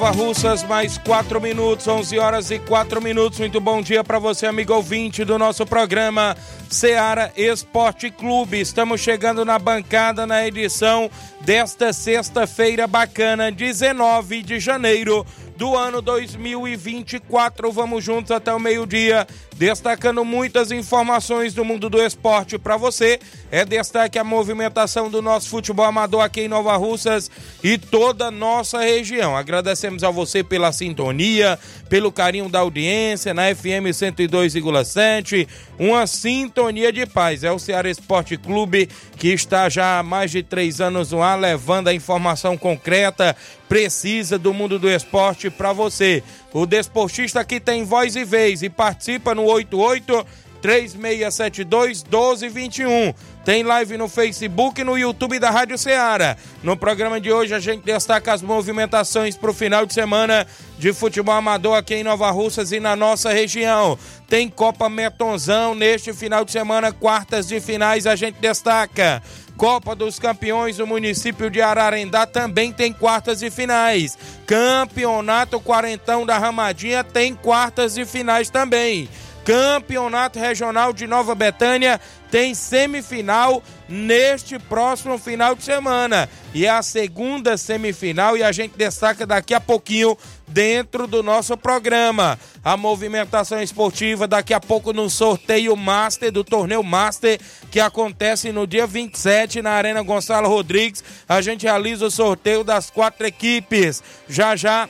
Nova Russas, mais 4 minutos, 11 horas e 4 minutos. Muito bom dia para você, amigo ouvinte do nosso programa Seara Esporte Clube. Estamos chegando na bancada na edição desta sexta-feira bacana, 19 de janeiro do ano 2024. Vamos juntos até o meio-dia, destacando muitas informações do mundo do esporte para você. É destaque a movimentação do nosso futebol amador aqui em Nova Russas e toda a nossa região. Agradecemos a você pela sintonia, pelo carinho da audiência na FM 102,7. Uma sintonia de paz. É o Ceará Esporte Clube que está já há mais de três anos no ar, levando a informação concreta, precisa do mundo do esporte para você. O desportista que tem voz e vez e participa no 88 3672 1221. Tem live no Facebook e no YouTube da Rádio Ceará. No programa de hoje a gente destaca as movimentações para o final de semana de futebol amador aqui em Nova Russas e na nossa região. Tem Copa Metonzão neste final de semana, quartas de finais a gente destaca. Copa dos Campeões do município de Ararendá também tem quartas e finais. Campeonato Quarentão da Ramadinha tem quartas e finais também. Campeonato Regional de Nova Betânia tem semifinal neste próximo final de semana. E é a segunda semifinal e a gente destaca daqui a pouquinho dentro do nosso programa. A movimentação esportiva daqui a pouco no sorteio Master do torneio Master que acontece no dia 27 na Arena Gonçalo Rodrigues. A gente realiza o sorteio das quatro equipes. Já já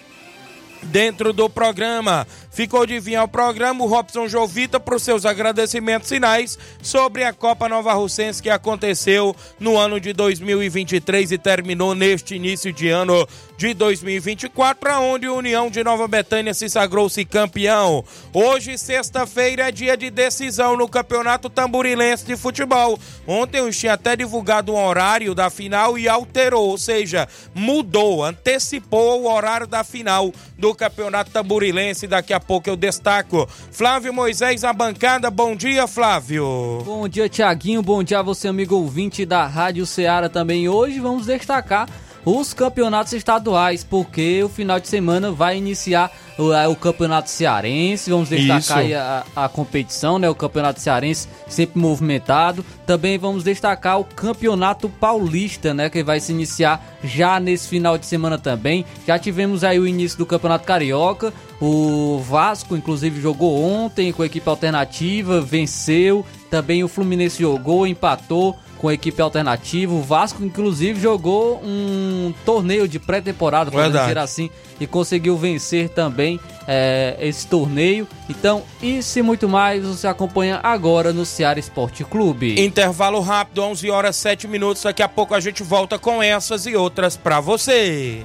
dentro do programa. Ficou de vir ao programa o Robson Jovita para os seus agradecimentos finais sobre a Copa Nova Russense que aconteceu no ano de 2023 e terminou neste início de ano de 2024, onde a União de Nova Betânia se sagrou-se campeão. Hoje, sexta-feira, é dia de decisão no Campeonato Tamborilense de Futebol. Ontem eu tinha até divulgado um horário da final e alterou, ou seja, mudou, antecipou o horário da final do Campeonato Tamborilense. Daqui a pouco eu destaco. Flávio Moisés, a bancada. Bom dia, Flávio. Bom dia, Tiaguinho. Bom dia a você, amigo ouvinte da Rádio Ceará também. Hoje vamos destacar os campeonatos estaduais, porque o final de semana vai iniciar o, o campeonato cearense. Vamos destacar a, a, competição, né? O campeonato cearense sempre movimentado. Também vamos destacar o campeonato paulista, né? Que vai se iniciar já nesse final de semana também. Já tivemos aí o início do campeonato carioca. O Vasco, inclusive, jogou ontem com a equipe alternativa, venceu. Também o Fluminense jogou, empatou com a equipe alternativa. O Vasco, inclusive, jogou um torneio de pré-temporada, podemos dizer assim, e conseguiu vencer também é, esse torneio. Então, isso e muito mais você acompanha agora no Ceará Esporte Clube. Intervalo rápido, 11 horas 7 minutos. Daqui a pouco a gente volta com essas e outras para você.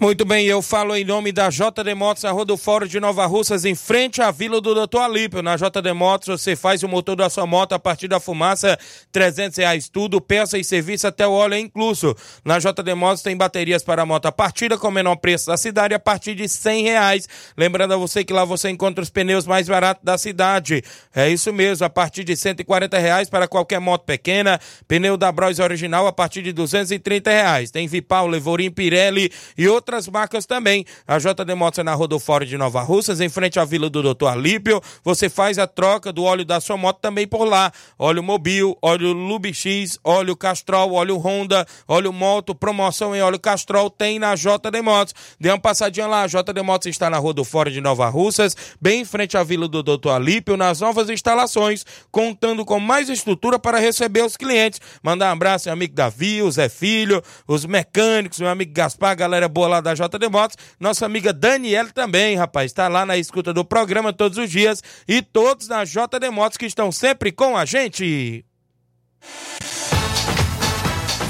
Muito bem, eu falo em nome da JD Motos, a Rodofório de Nova Russas, em frente à Vila do Doutor Alípio. Na JD Motos você faz o motor da sua moto a partir da fumaça, 300 reais tudo, peça e serviço até o óleo é incluso. Na JD Motos tem baterias para moto a partida com o menor preço da cidade a partir de 100 reais. Lembrando a você que lá você encontra os pneus mais baratos da cidade. É isso mesmo, a partir de 140 reais para qualquer moto pequena. Pneu da Bros original a partir de 230 reais. Tem Vipal, Levorim, Pirelli e outras outras marcas também. A JD Motos é na Rodofório de Nova Russas, em frente à Vila do Doutor Alípio. Você faz a troca do óleo da sua moto também por lá. Óleo Mobil, óleo Lubix, óleo Castrol, óleo Honda, óleo Moto, promoção em óleo Castrol tem na JD Motos. Dê uma passadinha lá, a JD Motos está na Rodofório de Nova Russas, bem em frente à Vila do Doutor Alípio, nas novas instalações, contando com mais estrutura para receber os clientes. Mandar um abraço meu amigo Davi, o Zé Filho, os mecânicos, meu amigo Gaspar, galera boa lá da JD Motos. Nossa amiga Daniela também, rapaz, está lá na escuta do programa todos os dias. E todos na JD Motos que estão sempre com a gente.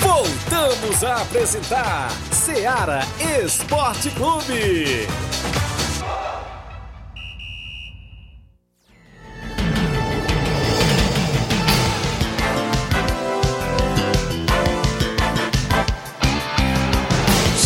Voltamos a apresentar Seara Esporte Clube.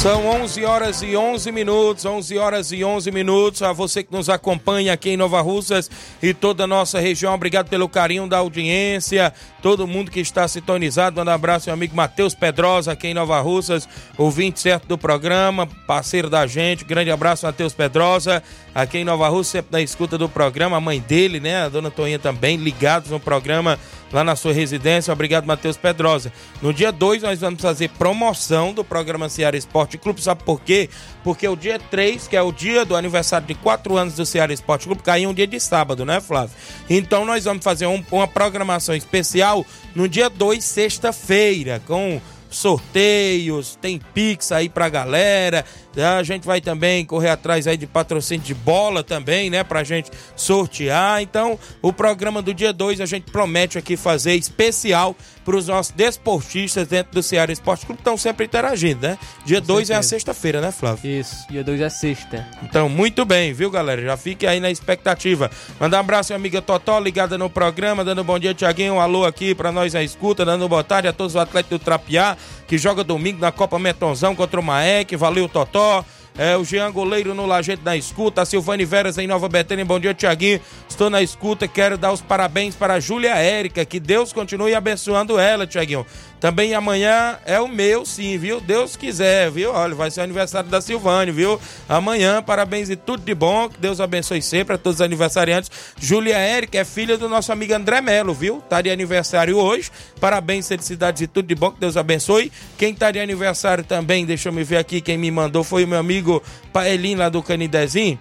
São 11 horas e 11 minutos, 11 horas e 11 minutos. A você que nos acompanha aqui em Nova Russas e toda a nossa região, obrigado pelo carinho da audiência. Todo mundo que está sintonizado, manda um abraço meu amigo Matheus Pedrosa aqui em Nova Russas, ouvinte certo do programa, parceiro da gente. Grande abraço, Matheus Pedrosa, aqui em Nova Russas, sempre na escuta do programa. A mãe dele, né, a dona Toninha também, ligados no programa lá na sua residência. Obrigado, Matheus Pedrosa. No dia 2 nós vamos fazer promoção do programa Ceará Esporte Clube. Sabe por quê? Porque o dia 3, que é o dia do aniversário de 4 anos do Ceará Esporte Clube, caiu um dia de sábado, né, Flávio? Então nós vamos fazer um, uma programação especial no dia 2, sexta-feira, com sorteios, tem Pix aí pra galera. A gente vai também correr atrás aí de patrocínio de bola também, né? Pra gente sortear. Então, o programa do dia 2 a gente promete aqui fazer especial para os nossos desportistas dentro do Ceará Esporte Clube que estão sempre interagindo, né? Dia 2 é a sexta-feira, né, Flávio? Isso, dia 2 é sexta. Então, muito bem, viu, galera? Já fique aí na expectativa. Mandar um abraço à amiga Totó, ligada no programa, dando um bom dia, Tiaguinho. Um alô aqui para nós na escuta, dando boa tarde a todos os atletas do Trapiá, que joga domingo na Copa Metonzão contra o Maek. Valeu, Totó. É, o Jean Goleiro no Lajeito da Escuta, a Silvane Veras em Nova Betânia, bom dia, Tiaguinho. Estou na escuta, quero dar os parabéns para a Júlia Érica, que Deus continue abençoando ela, Tiaguinho. Também amanhã é o meu, sim, viu? Deus quiser, viu? Olha, vai ser o aniversário da Silvane, viu? Amanhã, parabéns e tudo de bom. Que Deus abençoe sempre a todos os aniversariantes. Júlia Érica é filha do nosso amigo André Melo, viu? Tá de aniversário hoje. Parabéns, felicidades e tudo de bom. Que Deus abençoe. Quem tá de aniversário também, deixa eu me ver aqui, quem me mandou foi o meu amigo Paelinho lá do Canidezinho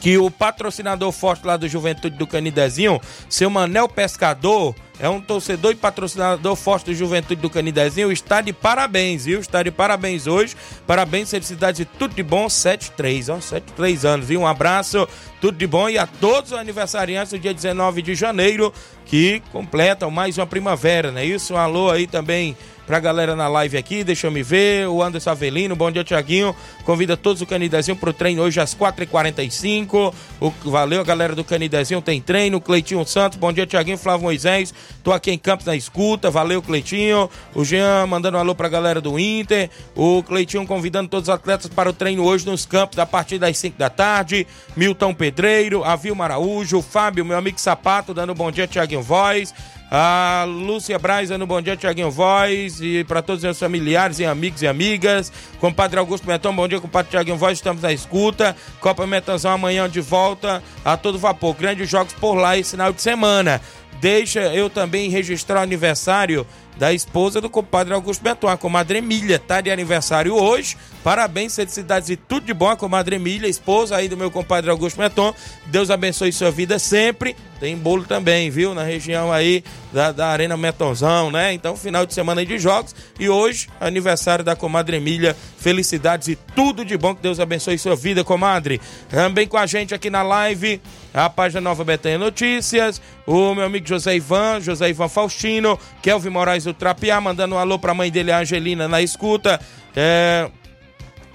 que o patrocinador forte lá do Juventude do Canidezinho, seu Manel Pescador, é um torcedor e patrocinador forte do Juventude do Canidezinho, está de parabéns, viu? Está de parabéns hoje. Parabéns, felicidades e tudo de bom. 73, ó, 73 anos, viu? Um abraço, tudo de bom e a todos os aniversariantes do dia 19 de janeiro que completam mais uma primavera, não é isso? Um alô aí também pra galera na live aqui, deixa eu me ver. O Anderson Avelino, bom dia, Tiaguinho. Convida todos o Canidezinho pro treino hoje às 4h45. O, valeu, a galera do Canidezinho tem treino. Cleitinho Santos, bom dia, Tiaguinho. Flávio Moisés, tô aqui em Campos na escuta. Valeu, Cleitinho. O Jean mandando um alô pra galera do Inter. O Cleitinho convidando todos os atletas para o treino hoje nos campos a partir das 5 da tarde. Milton Pedreiro, a Vilma Araújo, o Fábio, meu amigo Sapato, dando um bom dia, Tiaguinho Voz. A Lúcia Braz um bom dia, Tiaguinho Voz. E para todos os meus familiares e amigos e amigas. Compadre Augusto Meton, bom dia, compadre Tiaguinho Voz. Estamos na escuta. Copa Metanzão amanhã de volta a todo vapor. Grandes jogos por lá esse final de semana. Deixa eu também registrar o aniversário da esposa do compadre Augusto a comadre Emília, tá de aniversário hoje. Parabéns, felicidades e tudo de bom a comadre Emília, esposa aí do meu compadre Augusto Beton. Deus abençoe sua vida sempre. Tem bolo também, viu? Na região aí da, da Arena Metonzão, né? Então, final de semana de jogos. E hoje, aniversário da comadre Emília. Felicidades e tudo de bom. Que Deus abençoe sua vida, comadre. Também com a gente aqui na live, a página Nova Betânia Notícias. O meu amigo José Ivan, José Ivan Faustino, Kelvin Moraes do Trapiá, mandando um alô pra mãe dele, a Angelina, na escuta. É,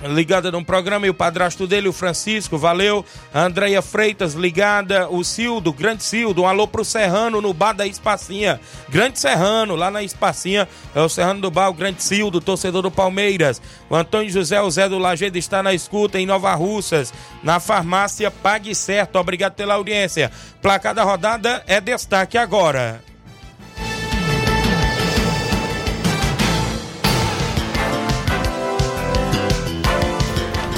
ligada no programa, e o padrasto dele, o Francisco, valeu. A Andréia Freitas, ligada. O Cildo, grande Cildo, um alô pro Serrano no bar da Espacinha. Grande Serrano, lá na Espacinha, é o Serrano do bar, o grande Cildo, torcedor do Palmeiras. O Antônio José, o Zé do Lagedo está na escuta em Nova Russas, na farmácia Pague Certo. Obrigado pela audiência. Placar da rodada é destaque agora.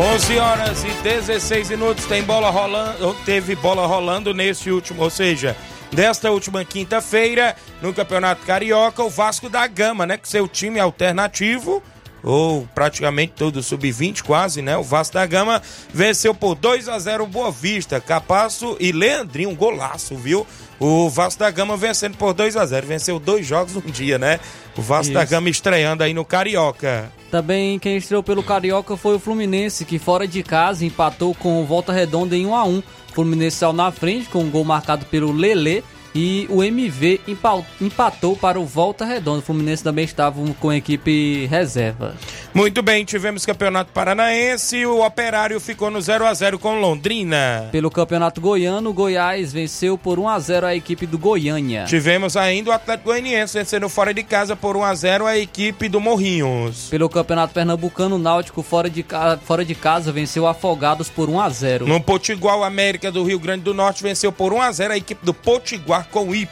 Onze horas e 16 minutos tem bola rolando, teve bola rolando nesse último, ou seja, desta última quinta-feira no Campeonato Carioca, o Vasco da Gama, né, com seu time alternativo ou praticamente todo sub-20 quase, né? O Vasco da Gama venceu por 2 a 0 o Boa Vista, Capasso e Leandrinho, um golaço, viu? O Vasco da Gama vencendo por 2 a 0 venceu dois jogos num dia, né? O Vasco Isso. da Gama estreando aí no Carioca. Também quem estreou pelo Carioca foi o Fluminense, que fora de casa empatou com o Volta Redonda em 1 a 1 O Fluminense saiu na frente com um gol marcado pelo Lelê e o MV empa- empatou para o Volta Redonda. O Fluminense também estava com a equipe reserva. Muito bem, tivemos Campeonato Paranaense, o Operário ficou no 0 a 0 com Londrina. Pelo Campeonato Goiano, o Goiás venceu por 1 a 0 a equipe do Goiânia. Tivemos ainda o Atlético Goianiense vencendo fora de casa por 1 a 0 a equipe do Morrinhos. Pelo Campeonato Pernambucano, o Náutico fora de, ca- fora de casa venceu Afogados por 1 a 0. No Potiguar, o América do Rio Grande do Norte venceu por 1 a 0 a equipe do Potiguar com Y.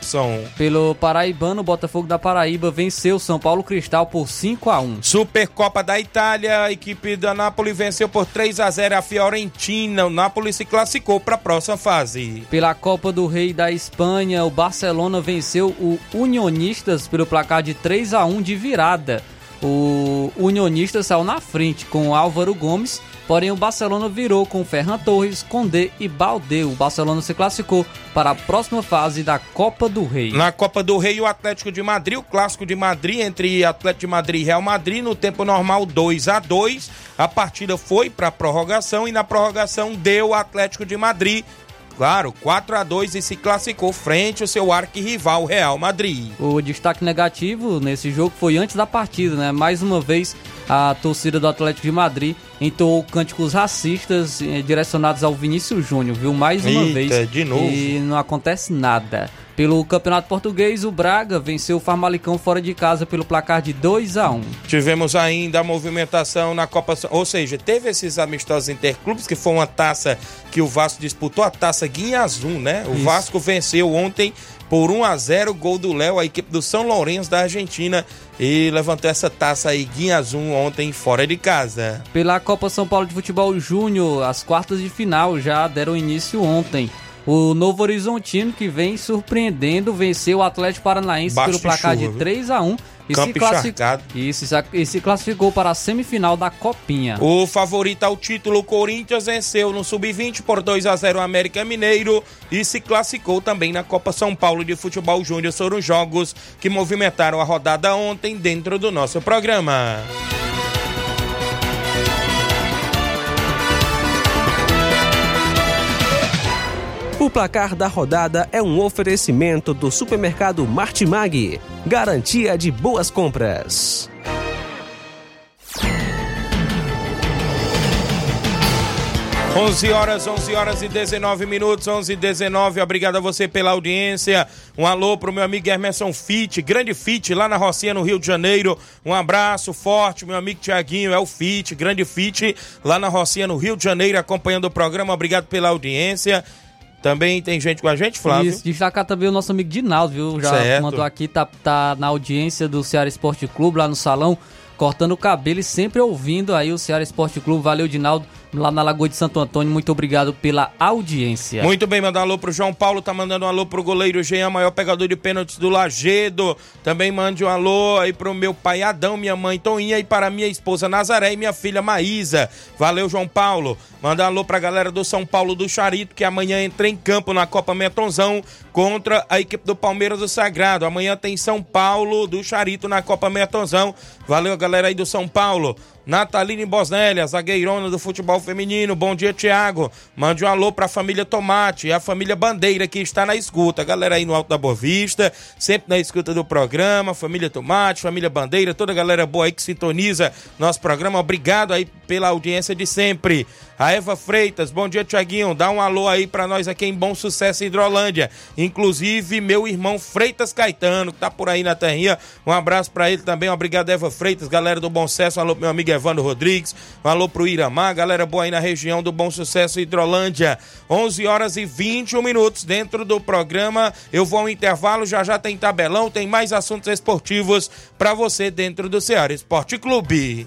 Pelo Paraibano, o Botafogo da Paraíba venceu São Paulo Cristal por 5 a 1. Supercopa da Itália, a equipe da Nápoles venceu por 3 a 0 a Fiorentina. O Nápoles se classificou para a próxima fase. Pela Copa do Rei da Espanha, o Barcelona venceu o Unionistas pelo placar de 3 a 1 de virada. O o Unionista saiu na frente com Álvaro Gomes, porém o Barcelona virou com Ferran Torres, Condé e Baldeu. O Barcelona se classificou para a próxima fase da Copa do Rei. Na Copa do Rei, o Atlético de Madrid, o clássico de Madrid entre Atlético de Madrid e Real Madrid, no tempo normal 2 a 2 A partida foi para prorrogação e na prorrogação deu o Atlético de Madrid Claro, 4 a 2 e se classificou frente ao seu arquirrival Real Madrid. O destaque negativo nesse jogo foi antes da partida, né? Mais uma vez a torcida do Atlético de Madrid entoou cânticos racistas eh, direcionados ao Vinícius Júnior, viu? Mais uma Eita, vez. de novo. E não acontece nada. Pelo Campeonato Português, o Braga venceu o Farmalicão fora de casa pelo placar de 2 a 1 Tivemos ainda a movimentação na Copa, ou seja, teve esses amistosos interclubes que foi uma taça que o Vasco disputou, a taça Guinha Azul, né? O Isso. Vasco venceu ontem por 1 a 0 gol do Léo, a equipe do São Lourenço da Argentina e levantou essa taça aí Guinha Azul ontem fora de casa. Pela Copa São Paulo de Futebol Júnior, as quartas de final já deram início ontem. O Novo Horizontino, que vem surpreendendo, venceu o Atlético Paranaense Baixo pelo de placar chuva, de viu? 3 a 1 e se, classi- encharcado. Isso, e se classificou para a semifinal da Copinha. O favorito ao título, o Corinthians, venceu no Sub-20 por 2 a 0 o América Mineiro e se classificou também na Copa São Paulo de Futebol Júnior. Foram jogos que movimentaram a rodada ontem dentro do nosso programa. O placar da rodada é um oferecimento do supermercado Martimag. Garantia de boas compras. 11 horas, 11 horas e 19 minutos, 11 e 19. Obrigado a você pela audiência. Um alô pro meu amigo Emerson Fit, grande Fit lá na Rocinha, no Rio de Janeiro. Um abraço forte, meu amigo Tiaguinho, é o Fit, grande Fit lá na Rocinha, no Rio de Janeiro, acompanhando o programa. Obrigado pela audiência. Também tem gente com a gente, Flávio. Isso, destacar também o nosso amigo Dinaldo, viu? Já Certo. mandou aqui, tá, tá na audiência do Ceará Esporte Clube, lá no salão, cortando o cabelo e sempre ouvindo aí o Ceará Esporte Clube. Valeu, Dinaldo, lá na Lagoa de Santo Antônio. Muito obrigado pela audiência. Muito bem, mandar um alô pro João Paulo, tá mandando um alô pro goleiro Jean, maior pegador de pênaltis do Lagedo. Também mande um alô aí pro meu pai Adão, minha mãe Toninha e para minha esposa Nazaré e minha filha Maísa. Valeu, João Paulo. Manda um alô pra galera do São Paulo do Charito, que amanhã entra em campo na Copa Metonzão contra a equipe do Palmeiras do Sagrado. Amanhã tem São Paulo do Charito na Copa Metonzão. Valeu, galera aí do São Paulo. Nataline Bosnélia, zagueirona do futebol feminino. Bom dia, Tiago. Mande um alô pra família Tomate e a família Bandeira que está na escuta. Galera aí no Alto da Boa Vista, sempre na escuta do programa. Família Tomate, família Bandeira, toda a galera boa aí que sintoniza nosso programa. Obrigado aí pela audiência de sempre. A Eva Freitas, bom dia, Tiaguinho. Dá um alô aí pra nós aqui em Bom Sucesso, Hidrolândia. Inclusive, meu irmão Freitas Caetano, que tá por aí na terrinha. Um abraço pra ele também. Obrigado, Eva Freitas, galera do Bom Sucesso. Alô meu amigo Evandro Rodrigues. Alô pro Iramar, galera boa aí na região do Bom Sucesso, Hidrolândia. 11 horas e 21 minutos dentro do programa. Eu vou ao intervalo, já já tem tabelão, tem mais assuntos esportivos pra você dentro do Ceará Esporte Clube.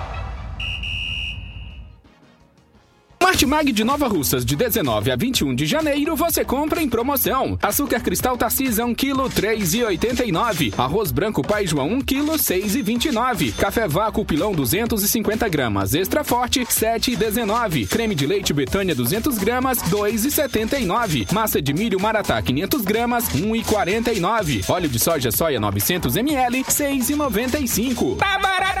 Martimag de Nova Russas, de 19 a 21 de janeiro, você compra em promoção. Açúcar cristal Tarcisa 1 kg 3,89. Arroz branco Pai João 1 kg 6,29. Café vácuo pilão 250 gramas. Extra forte 7,19. Creme de leite Betânia 200 gramas 2,79. Massa de milho Maratá 500 gramas 1,49. Óleo de soja soia 900 ml 6,95. Tá barato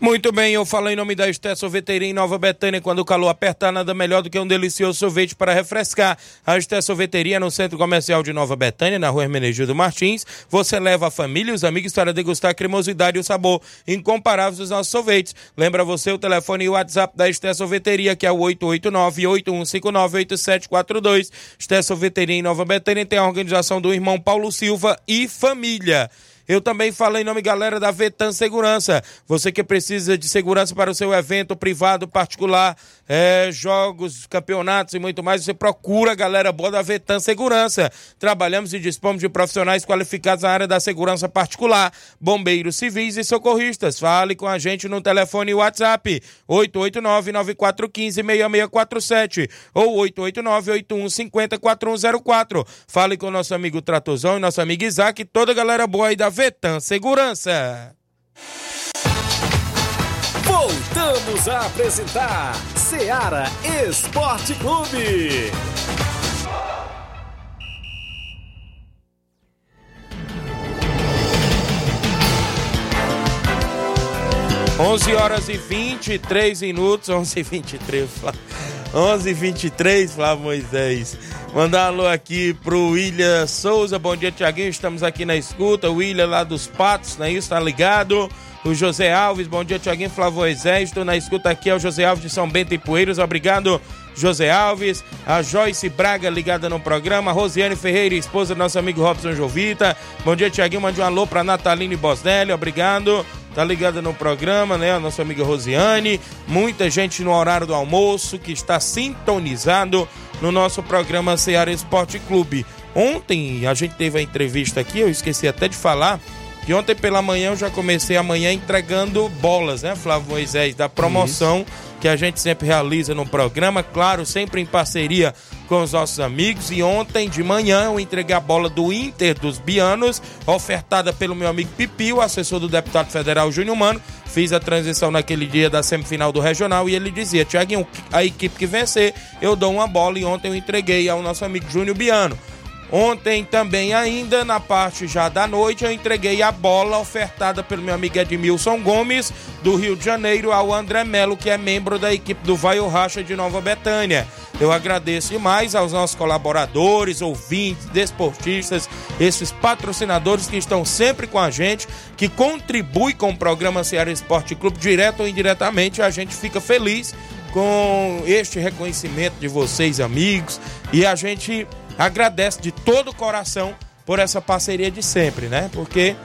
Muito bem, eu falo em nome da Esté Sorveteria em Nova Betânia. Quando o calor apertar, nada melhor do que um delicioso sorvete para refrescar. A Esté Sorveteria no Centro Comercial de Nova Betânia, na rua Hermenegildo Martins. Você leva a família e os amigos para degustar a cremosidade e o sabor incomparáveis dos nossos sorvetes. Lembra você o telefone e o WhatsApp da Esté Sorveteria, que é o 889-8159-8742. Esté Sorveteria em Nova Betânia tem a organização do irmão Paulo Silva e família. Eu também falei em nome, galera, da Vetan Segurança. Você que precisa de segurança para o seu evento privado, particular, é, jogos, campeonatos e muito mais, você procura a galera boa da Vetan Segurança. Trabalhamos e dispomos de profissionais qualificados na área da segurança particular, bombeiros civis e socorristas. Fale com a gente no telefone WhatsApp 889-9415-6647 ou 889-8150-4104. Fale com nosso amigo Tratozão e nosso amigo Isaac e toda a galera boa aí da Vetan Segurança. Voltamos a apresentar Seara Esporte Clube. 11 horas e 23 minutos, 11 e 23, 11 e 23, Flávio Moisés. Mandar alô aqui pro William Souza, bom dia Tiaguinho, estamos aqui na escuta, o William lá dos Patos, né, isso, tá ligado? O José Alves, bom dia Tiaguinho, Flávio Moisés, estou na escuta aqui, é o José Alves de São Bento e Poeiros, obrigado José Alves, a Joyce Braga ligada no programa, Rosiane Ferreira, esposa do nosso amigo Robson Jovita. Bom dia, Tiaguinho. Mande um alô pra Nataline Bosnelli, obrigado. Tá ligada no programa, né? A nossa amiga Rosiane. Muita gente no horário do almoço que está sintonizado no nosso programa Ceará Esporte Clube. Ontem a gente teve a entrevista aqui, eu esqueci até de falar. Que ontem pela manhã eu já comecei amanhã entregando bolas, né, Flávio Moisés, da promoção Isso que a gente sempre realiza no programa, claro, sempre em parceria com os nossos amigos. E ontem de manhã eu entreguei a bola do Inter dos Bianos, ofertada pelo meu amigo Pipi, o assessor do deputado federal Júnior Mano. Fiz a transição naquele dia da semifinal do regional e ele dizia: Tiaguinho, a equipe que vencer, eu dou uma bola. E ontem eu entreguei ao nosso amigo Júnior Biano. Ontem também, ainda na parte já da noite, eu entreguei a bola ofertada pelo meu amigo Edmilson Gomes, do Rio de Janeiro, ao André Melo, que é membro da equipe do Vai Racha de Nova Betânia. Eu agradeço demais aos nossos colaboradores, ouvintes, desportistas, esses patrocinadores que estão sempre com a gente, que contribuem com o programa Ceará Esporte Clube, direto ou indiretamente. A gente fica feliz com este reconhecimento de vocês, amigos, e a gente agradece de todo o coração por essa parceria de sempre, né? Porque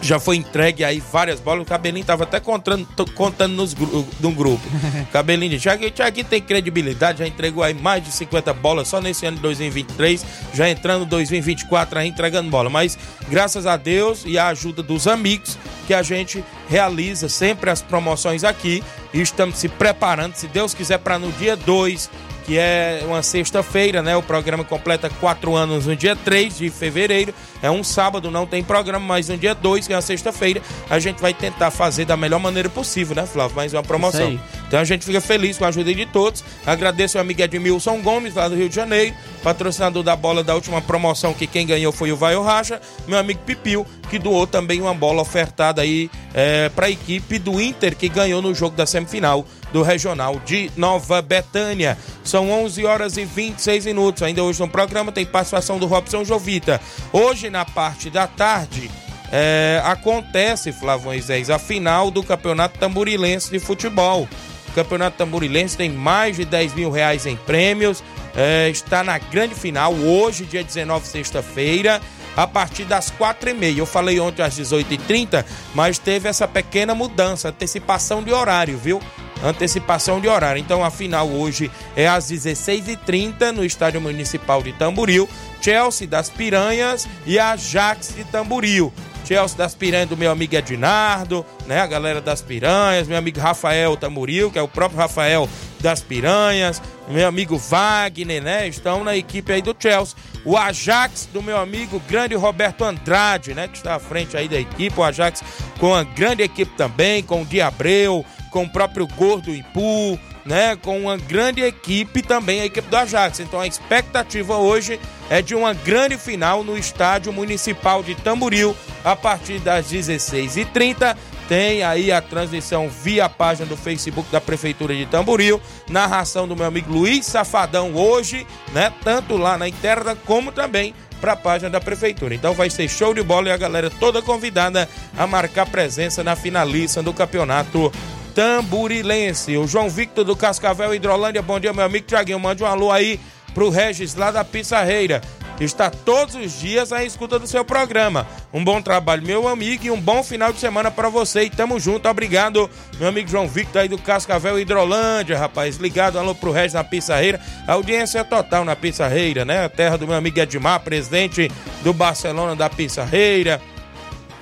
já foi entregue aí várias bolas. O Cabelinho tava até contando, contando nos, no grupo. Cabelinho disse: que aqui tem credibilidade, já entregou aí mais de 50 bolas só nesse ano de 2023, já entrando 2024 aí entregando bola. Mas graças a Deus e a ajuda dos amigos que a gente realiza sempre as promoções aqui e estamos se preparando, se Deus quiser, para no dia 2 que é uma sexta-feira, né? O programa completa quatro anos no dia 3 de fevereiro. É um sábado, não tem programa, mas no dia 2, que é uma sexta-feira, a gente vai tentar fazer da melhor maneira possível, né, Flávio? Mais uma promoção. Então a gente fica feliz com a ajuda de todos. Agradeço ao amigo Edmilson Gomes, lá do Rio de Janeiro, patrocinador da bola da última promoção, que quem ganhou foi o Vai Racha. Meu amigo Pipil, que doou também uma bola ofertada aí é, para a equipe do Inter, que ganhou no jogo da semifinal do Regional de Nova Betânia. São 11 horas e 26 minutos. Ainda hoje no programa tem participação do Robson Jovita. Hoje, na parte da tarde, é, acontece, Flávio Moisés, a final do Campeonato Tamborilense de Futebol. O Campeonato Tamborilense tem mais de 10 mil reais em prêmios. É, está na grande final, hoje, dia 19, sexta-feira a partir das quatro e meia. Eu falei ontem às 18h30, mas teve essa pequena mudança, antecipação de horário, viu? antecipação de horário. Então a final hoje é às 16h30 no Estádio Municipal de Tamboril. Chelsea das Piranhas e Ajax de Tamboril. Chelsea das Piranhas do meu amigo Ednardo, né? A galera das Piranhas, meu amigo Rafael Tamboril, que é o próprio Rafael das Piranhas, meu amigo Wagner, né? Estão na equipe aí do Chelsea. O Ajax do meu amigo grande Roberto Andrade, né? Que está à frente aí da equipe. O Ajax com a grande equipe também, com o Diabreu, com o próprio Gordo Ipu, né? Com uma grande equipe também, a equipe do Ajax. Então a expectativa hoje é de uma grande final no estádio municipal de Tamboril, a partir das 16h30. Tem aí a transmissão via página do Facebook da Prefeitura de Tamboril, narração do meu amigo Luiz Safadão hoje, né? Tanto lá na interna como também para a página da prefeitura. Então vai ser show de bola e a galera toda convidada a marcar presença na finalista do campeonato tamburilense. O João Victor do Cascavel Hidrolândia, bom dia meu amigo Tiaguinho, mande um alô aí pro Regis lá da Pissarreira está todos os dias à escuta do seu programa. Um bom trabalho, meu amigo, e um bom final de semana para você. E tamo junto, obrigado, meu amigo João Victor aí do Cascavel Hidrolândia, rapaz. Ligado, alô pro resto na Pissarreira. A audiência é total na Pissarreira, né? A terra do meu amigo Edmar, presidente do Barcelona da Pissarreira.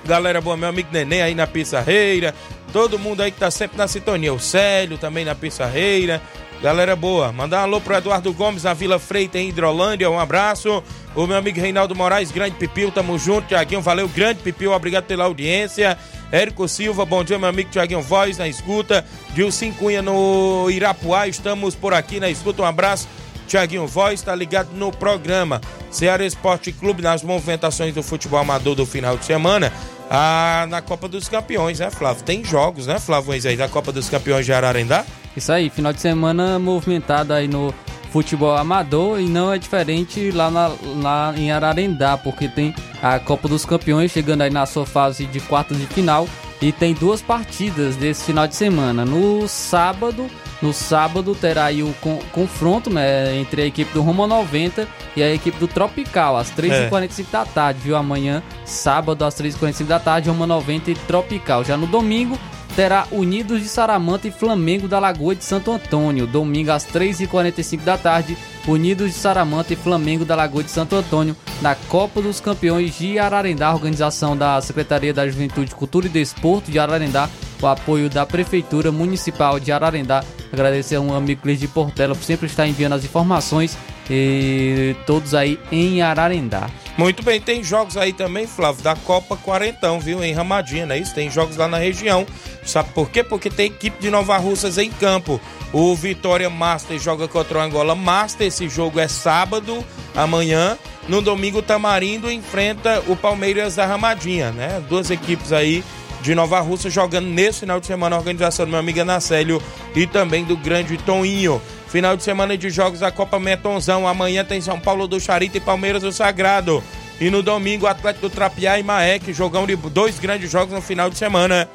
Galera boa, meu amigo Neném aí na Pissarreira. Todo mundo aí que tá sempre na sintonia. O Célio também na Pissarreira. Galera boa, mandar um alô pro Eduardo Gomes na Vila Freita em Hidrolândia, um abraço. O meu amigo Reinaldo Moraes, grande Pipil, tamo junto. Tiaguinho, valeu, grande Pipil, obrigado pela audiência. Érico Silva, bom dia, meu amigo Tiaguinho Voz na escuta. Dilcim Cunha no Irapuá, estamos por aqui na escuta, um abraço. Tiaguinho Voz está ligado no programa Ceará Esporte Clube nas movimentações do futebol amador do final de semana. Ah, na Copa dos Campeões, né, Flávio? Tem jogos, né, Flávio aí, da Copa dos Campeões de Ararendá? Isso aí, final de semana movimentado aí no futebol amador e não é diferente lá, na, lá em Ararendá, porque tem a Copa dos Campeões chegando aí na sua fase de quartas de final e tem duas partidas desse final de semana. No sábado, no sábado terá aí o confronto né, entre a equipe do Roma 90 e a equipe do Tropical, às 3h45 é. da tarde, viu? Amanhã, sábado, às 3h45 da tarde, Roma 90 e Tropical. Já no domingo, terá Unidos de Saramanta e Flamengo da Lagoa de Santo Antônio. Domingo às 3h45 da tarde, Unidos de Saramanta e Flamengo da Lagoa de Santo Antônio na Copa dos Campeões de Ararendá, organização da Secretaria da Juventude, Cultura e Desporto de Ararendá, o apoio da Prefeitura Municipal de Ararendá. Agradecer ao amigo Clis de Portela por sempre estar enviando as informações e todos aí em Ararendá. Muito bem, tem jogos aí também, Flávio, da Copa Quarentão, viu? Em Ramadinha, é isso? Tem jogos lá na região. Sabe por quê? Porque tem equipe de Nova Russas em campo. O Vitória Master joga contra o Angola Master. Esse jogo é sábado, amanhã. No domingo, o Tamarindo enfrenta o Palmeiras da Ramadinha, né? Duas equipes aí de Nova Russa jogando nesse final de semana. A organização do meu amigo Anacélio e também do grande Toninho. Final de semana de jogos da Copa Metonzão. Amanhã tem São Paulo do Charito e Palmeiras do Sagrado. E no domingo, Atlético do Trapiá e Maek, jogão de dois grandes jogos no final de semana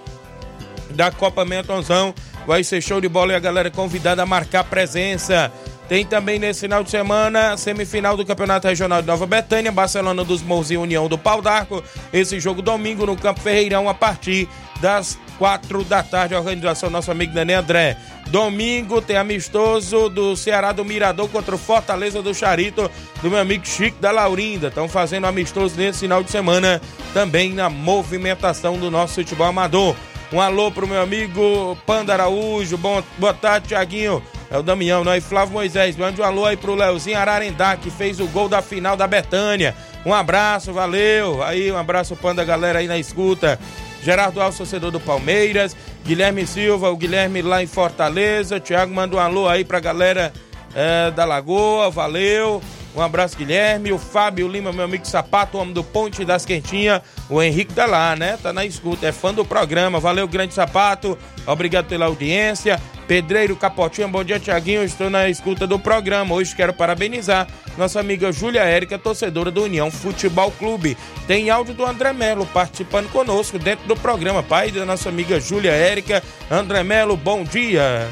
da Copa Metonzão. Vai ser show de bola e a galera convidada a marcar presença. Tem também nesse final de semana semifinal do Campeonato Regional de Nova Betânia, Barcelona dos Morros e União do Pau d'Arco. Esse jogo domingo no Campo Ferreirão a partir das quatro da tarde. Organização nosso amigo Nenê André. Domingo tem amistoso do Ceará do Mirador contra o Fortaleza do Charito, do meu amigo Chico da Laurinda. Estão fazendo amistoso nesse final de semana, também na movimentação do nosso futebol amador. Um alô pro meu amigo Panda Araújo. Bom, boa tarde, Tiaguinho. É o Damião, não é? Flávio Moisés. Mande um alô aí pro Leozinho Ararendá, que fez o gol da final da Betânia. Um abraço, valeu. Aí, um abraço, Panda, galera aí na escuta. Gerardo Alves, torcedor do Palmeiras. Guilherme Silva, o Guilherme lá em Fortaleza. Tiago manda um alô aí pra galera é, da Lagoa, valeu. Um abraço, Guilherme. O Fábio Lima, meu amigo Sapato, homem do Ponte das Quentinhas. O Henrique tá lá, né? Tá na escuta, é fã do programa. Valeu, grande Sapato. Obrigado pela audiência. Pedreiro Capotinha, bom dia, Tiaguinho. Estou na escuta do programa. Hoje quero parabenizar nossa amiga Júlia Érica, torcedora do União Futebol Clube. Tem áudio do André Melo participando conosco dentro do programa. Pai da nossa amiga Júlia Érica. André Melo, bom dia.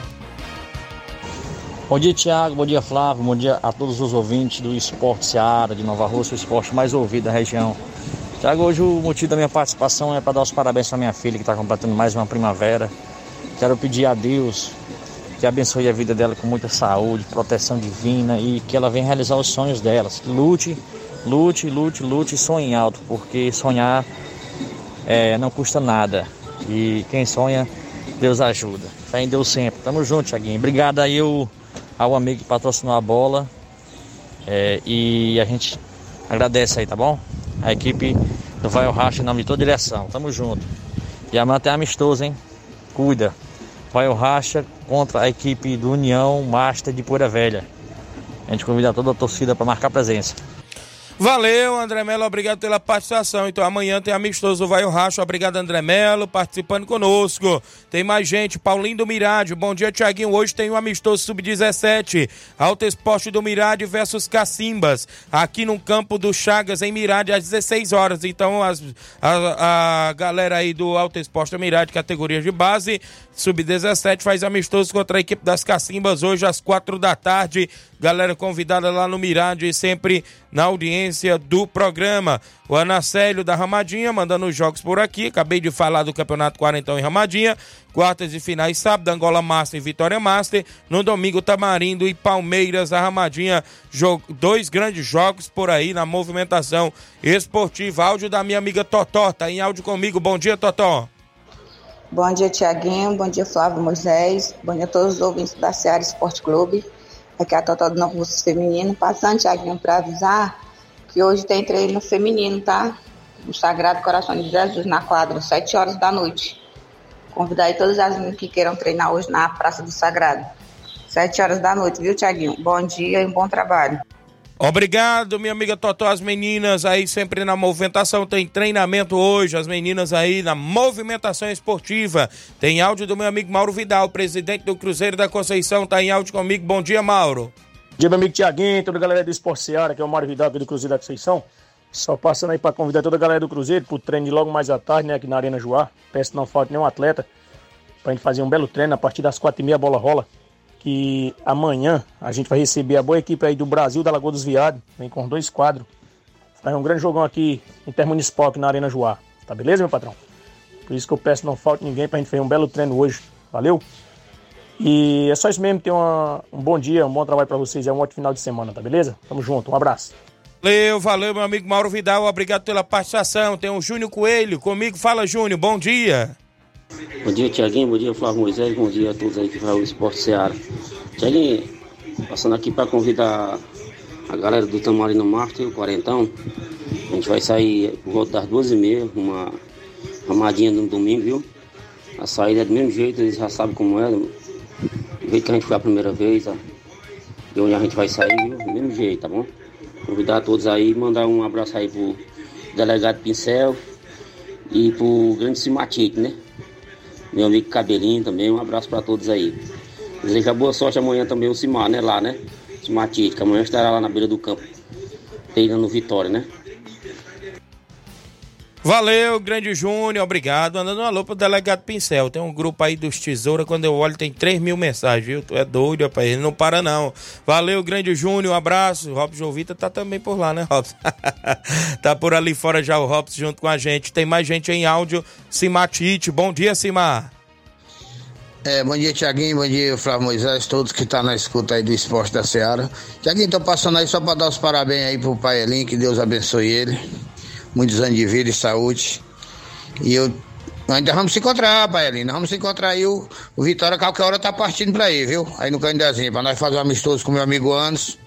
Bom dia, Tiago. Bom dia, Flávio. Bom dia a todos os ouvintes do Esporte Seara de Nova Rússia, o esporte mais ouvido da região. Tiago, hoje o motivo da minha participação é para dar os parabéns para minha filha que está completando mais uma primavera. Quero pedir a Deus que abençoe a vida dela com muita saúde, proteção divina e que ela venha realizar os sonhos delas. Lute, lute, lute, lute e sonhe alto, porque sonhar é, não custa nada. E quem sonha, Deus ajuda. Fé em Deus sempre. Tamo junto, Tiaguinho. Obrigado aí, eu ao amigo que patrocinou a bola. É, e a gente agradece aí, tá bom? A equipe do Vai Racha em nome de toda direção. Tamo junto. E amanhã tem amistoso, hein? Cuida. Vai Racha contra a equipe do União Master de Pura Velha. A gente convida toda a torcida para marcar presença. Valeu, André Melo, obrigado pela participação. Então amanhã tem amistoso Vai o Racho, obrigado André Melo participando conosco. Tem mais gente, Paulinho do Mirade, bom dia Tiaguinho. Hoje tem um amistoso sub-17, Alto Esporte do Mirade versus Cacimbas, aqui no campo do Chagas em Mirade às 16 horas. Então as, a, a galera aí do Alto Esporte do Mirade, categoria de base, sub-17 faz amistoso contra a equipe das Cacimbas hoje às 4 da tarde. Galera convidada lá no Mirade, sempre na audiência do programa. O Anacélio da Ramadinha mandando os jogos por aqui. Acabei de falar do Campeonato Quarentão em Ramadinha. Quartas e finais sábado, Angola Master e Vitória Master. No domingo, Tamarindo e Palmeiras da Ramadinha. Jogo, dois grandes jogos por aí na movimentação esportiva. Áudio da minha amiga Totó. Tá em áudio comigo. Bom dia, Totó. Bom dia, Tiaguinho. Bom dia, Flávio Moisés. Bom dia a todos os ouvintes da Seara Esporte Clube. Aqui é a Totó do Novo Feminino. Passando, Tiaguinho, para avisar que hoje tem treino feminino, tá? No Sagrado Coração de Jesus, na quadra, 7 horas da noite. Convidar aí todas as meninas que queiram treinar hoje na Praça do Sagrado. 7 horas da noite, viu, Tiaguinho? Bom dia e um bom trabalho. Obrigado, minha amiga Totó. As meninas aí sempre na movimentação. Tem treinamento hoje. As meninas aí na movimentação esportiva. Tem áudio do meu amigo Mauro Vidal, presidente do Cruzeiro da Conceição. Tá em áudio comigo. Bom dia, Mauro. Bom dia, meu amigo Tiaguinho, toda a galera do Esporte Seara, que é o Mauro Vidal aqui do Cruzeiro da Conceição. Só passando aí para convidar toda a galera do Cruzeiro pro treino de logo mais à tarde, né, aqui na Arena Joá. Peço que não falte nenhum atleta pra gente fazer um belo treino. A partir das quatro e meia a bola rola que amanhã a gente vai receber a boa equipe aí do Brasil da Lagoa dos Viados, vem com dois quadros. Faz um grande jogão aqui intermunicipal aqui na Arena Joá. Tá beleza, meu patrão? Por isso que eu peço não falte ninguém pra gente fazer um belo treino hoje. Valeu? E é só isso mesmo, tenha um bom dia, um bom trabalho para vocês, é um ótimo final de semana, tá beleza? Tamo junto, um abraço. Valeu, valeu, meu amigo Mauro Vidal, obrigado pela participação. Tem o Júnior Coelho comigo. Fala, Júnior, bom dia. Bom dia, Tiaguinho. Bom dia, Flávio Moisés. Bom dia a todos aí que vai ao Esporte Seara. Tiaguinho, passando aqui para convidar a galera do Tamarino Marte, o Quarentão. A gente vai sair por volta das duas e meia, uma ramadinha no domingo, viu? A saída é do mesmo jeito, eles já sabem como é. Do jeito que a gente foi a primeira vez, ó. de onde a gente vai sair, viu? Do mesmo jeito, tá bom? Convidar todos aí, mandar um abraço aí pro delegado Pincel e pro grande Simatite, né? Meu amigo Cabelinho também, um abraço para todos aí. Desejar boa sorte amanhã também o Simar, né? Lá, né? Simar Tite, que amanhã estará lá na beira do campo, treinando Vitória, né? Valeu, grande Júnior, obrigado. Andando um alô pro delegado Pincel. Tem um grupo aí dos Tesoura, quando eu olho tem 3 mil mensagens, viu? Tu é doido, rapaz. Ele não para, não. Valeu, grande Júnior, um abraço. Robson Jovita tá também por lá, né, Robson? tá por ali fora já o Robson junto com a gente. Tem mais gente em áudio. Simatite, bom dia, Simar. É, bom dia, Tiaguinho. Bom dia, Flávio Moisés, todos que estão tá na escuta aí do esporte da Seara. Tiaguinho, tô passando aí só para dar os parabéns aí pro pai que Deus abençoe ele muitos anos de vida e saúde. E eu ainda vamos se encontrar, ali. Nós vamos se encontrar aí. O, o Vitória, qualquer hora, tá partindo pra aí, viu? Aí no Candezinho, pra nós fazer um amistoso com meu amigo Anos,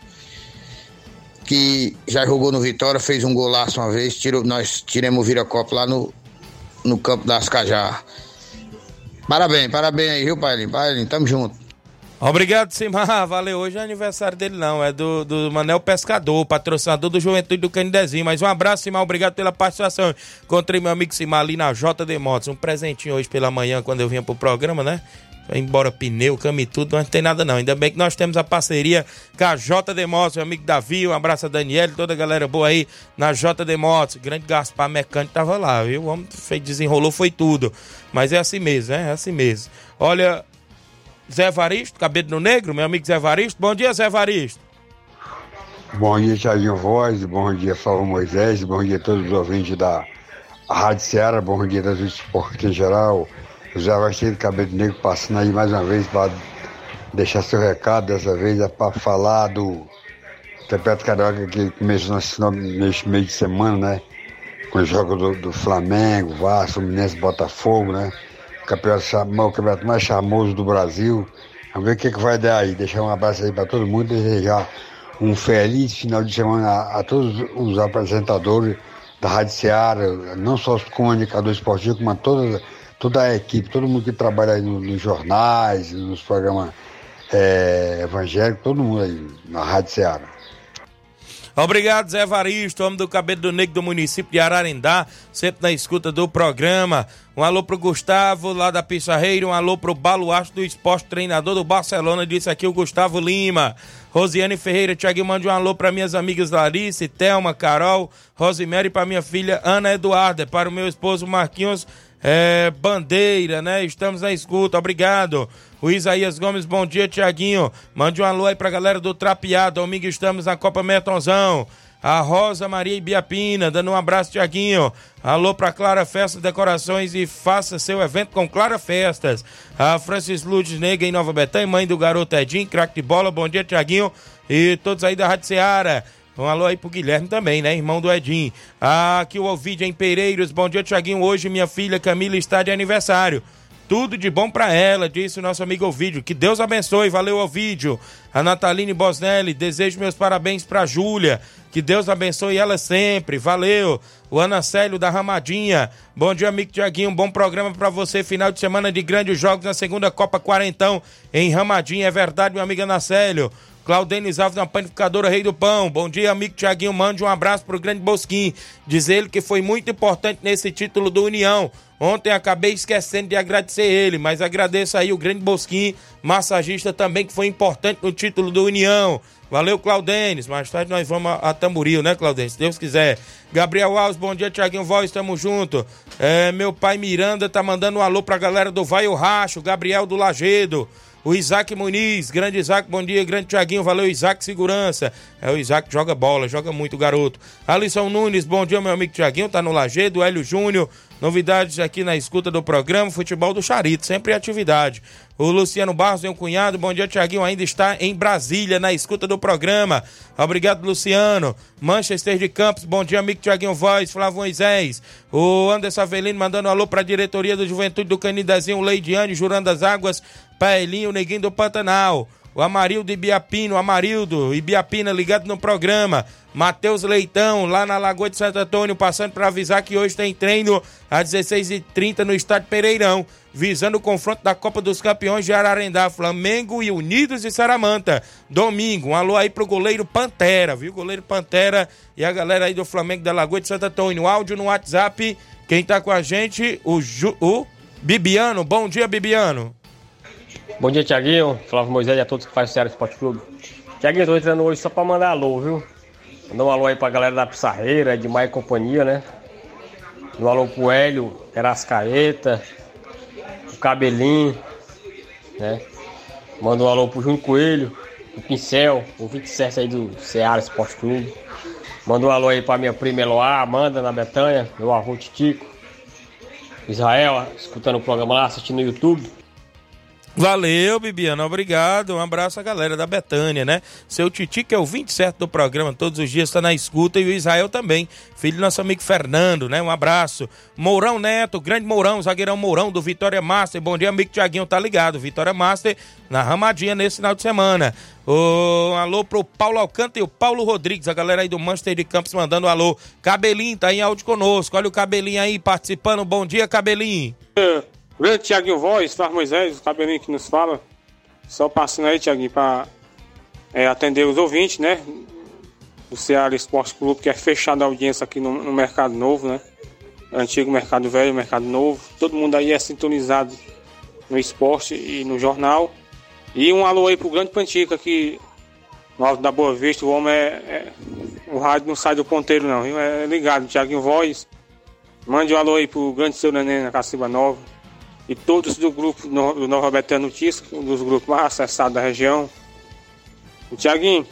que já jogou no Vitória, fez um golaço uma vez. Tirou, nós tiramos o vira-copo lá no, no campo das Cajá. Parabéns, parabéns aí, viu, pai? Pai, tamo junto. Obrigado, Simar. Valeu. Hoje é aniversário dele, não. É do, do Manel Pescador, patrocinador do Juventude do Canidezinho. Mas um abraço, Simar. Obrigado pela participação. Encontrei meu amigo Simar ali na JD Motos. Um presentinho hoje pela manhã, quando eu vinha pro programa, né? Foi embora pneu, cama e tudo, mas não tem nada não. Ainda bem que nós temos a parceria com a JD Motos, meu amigo Davi, um abraço a Daniel, toda a galera boa aí na JD Motos. Grande Gaspar Mecânico tava lá, viu? O homem desenrolou, foi tudo. Mas é assim mesmo, né? É assim mesmo. Olha, Zé Varisto, cabelo negro, meu amigo Zé Varisto. Bom dia, Zé Varisto. Bom dia, Thiaguinho Voz, bom dia, Flávio Moisés, bom dia a todos os ouvintes da Rádio Ceará, bom dia a todos esporte em geral. Zé Varisto, cabelo negro, passando aí mais uma vez para deixar seu recado, dessa vez é para falar do Campeonato Carioca que começou nesse meio de semana, né? Com o jogo do, do Flamengo, Vasco, Fluminense, Botafogo, né? Campeonato, o campeonato mais charmoso do Brasil. Vamos ver o que, que vai dar aí. Deixar um abraço aí para todo mundo, desejar um feliz final de semana a, todos os apresentadores da Rádio Seara, não só os comunicadores esportivos, mas toda, toda a equipe, todo mundo que trabalha aí nos, nos jornais, nos programas é, evangélicos, todo mundo aí na Rádio Seara. Obrigado, Zé Varisto, homem do cabelo do negro do município de Ararendá, sempre na escuta do programa. Um alô pro Gustavo, lá da Pissarreira. Um alô pro Baluarte do Esporte, treinador do Barcelona. Disse aqui o Gustavo Lima. Rosiane Ferreira, Tiago, mande um alô para minhas amigas Larissa, Thelma, Carol, Rosemary, para minha filha Ana Eduarda, para o meu esposo Marquinhos é, Bandeira, né? Estamos na escuta, obrigado. O Isaías Gomes, bom dia, Tiaguinho. Mande um alô aí pra galera do Trapeado. Domingo estamos na Copa Metonzão. A Rosa Maria Ibiapina, dando um abraço, Tiaguinho. Alô pra Clara Festas Decorações e faça seu evento com Clara Festas. A Francis Lourdes Nega em Nova Betânia, mãe do garoto Edinho, craque de bola. Bom dia, Tiaguinho. E todos aí da Rádio Seara. Um alô aí pro Guilherme também, né? Irmão do Edinho. Aqui o Ovidio em Pereiros. Bom dia, Tiaguinho. Hoje minha filha Camila está de aniversário. Tudo de bom para ela, disse o nosso amigo Ovidio. Que Deus abençoe. Valeu, Ovidio. A Nataline Bosnelli, desejo meus parabéns para Júlia. Que Deus abençoe ela sempre. Valeu. O Anacélio da Ramadinha. Bom dia, amigo Tiaguinho. Um bom programa para você. Final de semana de grandes jogos na segunda Copa Quarentão em Ramadinha. É verdade, meu amigo Anacélio. Claudenis Alves na panificadora Rei do Pão. Bom dia, amigo Tiaguinho. Mande um abraço pro grande Bosquim. Diz ele que foi muito importante nesse título do União. Ontem acabei esquecendo de agradecer ele, mas agradeço aí o grande Bosquim, massagista também, que foi importante no título do União. Valeu, Claudenis. Mais tarde nós vamos a, Tamboril, né, Claudenis? Se Deus quiser. Gabriel Alves, bom dia, Tiaguinho Voz, tamo junto. É, meu pai Miranda tá mandando um alô pra galera do Vai o Racho, Gabriel do Lagedo. O Isaac Muniz, grande Isaac, bom dia, grande Tiaguinho, valeu Isaac Segurança. É o Isaac joga bola, joga muito, garoto. Alisson Nunes, bom dia, meu amigo Tiaguinho, tá no Lagedo. Hélio Júnior, novidades aqui na escuta do programa, futebol do Charito, sempre em atividade. O Luciano Barros, meu cunhado, bom dia, Tiaguinho, ainda está em Brasília, na escuta do programa. Obrigado, Luciano. Manchester de Campos, bom dia, amigo Tiaguinho Voz, Flávio Moisés. O Anderson Avelino mandando um alô para a diretoria do Juventude do Canidezinho, Leidiane, Jurando das Águas, Paelinho, Neguinho do Pantanal. O Amarildo Ibiapino, Amarildo Ibiapina ligado no programa. Matheus Leitão, lá na Lagoa de Santo Antônio, passando para avisar que hoje tem treino às 16h30 no estádio Pereirão, visando o confronto da Copa dos Campeões de Ararendá, Flamengo e Unidos de Saramanta. Domingo, um alô aí pro goleiro Pantera, viu? Goleiro Pantera e a galera aí do Flamengo da Lagoa de Santo Antônio. Áudio no WhatsApp, quem tá com a gente, o, Ju, o Bibiano. Bom dia, Bibiano. Bom dia, Tiaguinho, Flávio Moisés e a todos que fazem o Ceará Esporte Clube. Tiaguinho, tô entrando hoje só pra mandar alô, viu? Mandar um alô aí pra galera da Pissarreira, de Maia e Companhia, né? Um alô pro Hélio, Erascaeta, o Cabelinho, né? Manda um alô pro Júnior Coelho, o Pincel, o 27 aí do Ceará Esporte Clube. Manda um alô aí pra minha prima Eloá, Amanda na Betanha, meu avô Titico, Israel, escutando o programa lá, assistindo no YouTube. Valeu, Bibiana, obrigado. Um abraço à galera da Betânia, né? Seu Titi, que é o 27 do programa, todos os dias está na escuta, e o Israel também, filho do nosso amigo Fernando, né? Um abraço. Mourão Neto, grande Mourão, zagueirão Mourão do Vitória Master. Bom dia, amigo Tiaguinho, tá ligado? Vitória Master na Ramadinha nesse final de semana. Um alô pro Paulo Alcântara e o Paulo Rodrigues, a galera aí do Manchester de Campos mandando um alô. Cabelinho tá em áudio conosco, olha o Cabelinho aí participando. Bom dia, Cabelinho. É. Grande Tiaguinho Voz, Flávio Moisés, o cabelinho que nos fala. Só passando aí, Tiaguinho, para é, atender os ouvintes, né? Do Ceará Esporte Clube, que é fechado a audiência aqui no, no Mercado Novo, né? Antigo Mercado Velho, Mercado Novo. Todo mundo aí é sintonizado no esporte e no jornal. E um alô aí pro Grande Pantica, que no Alto da Boa Vista, o homem é, é, O rádio não sai do ponteiro, não? É ligado, Tiaguinho Voz. Mande um alô aí pro Grande Seu Neném na Caciba Nova e todos do grupo do Nova Betânia Notícias, um dos grupos mais acessados da região. O Tiaguinho,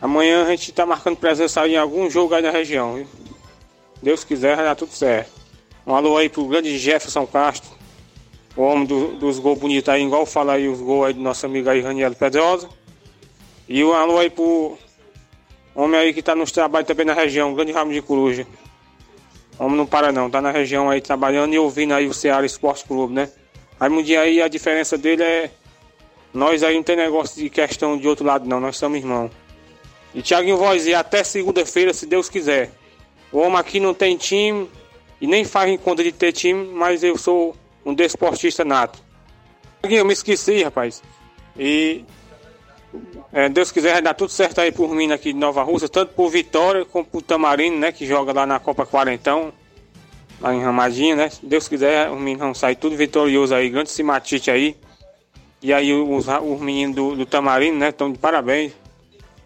amanhã a gente está marcando presença em algum jogo aí na região, viu? Deus quiser, vai dar tudo certo. Um alô aí pro grande Jefferson Castro, o homem do, dos gols bonitos aí, igual fala aí os gols aí do nosso amigo aí, Raniel Pedrosa. E um alô aí pro homem aí que tá nos trabalhos também na região, grande Ramo de Coruja. Homem não para não, tá na região aí trabalhando e ouvindo aí o Ceará Esporte Clube, né? Aí um dia aí a diferença dele é. Nós aí não tem negócio de questão de outro lado não, nós somos irmãos. E Thiaguinho Voz, e até segunda-feira, se Deus quiser. O homem aqui não tem time e nem faz em conta de ter time, mas eu sou um desportista nato. Thiaguinho, eu me esqueci, rapaz. E É, Deus quiser, vai dar tudo certo aí por mim aqui de Nova Rússia, tanto por Vitória como por Tamarino, né? Que joga lá na Copa Quarentão, lá em Ramadinho, né? Se Deus quiser, os meninos vão sair tudo vitorioso aí, grande cimatite aí. E aí os, os meninos do, do Tamarino, né? Estão de parabéns.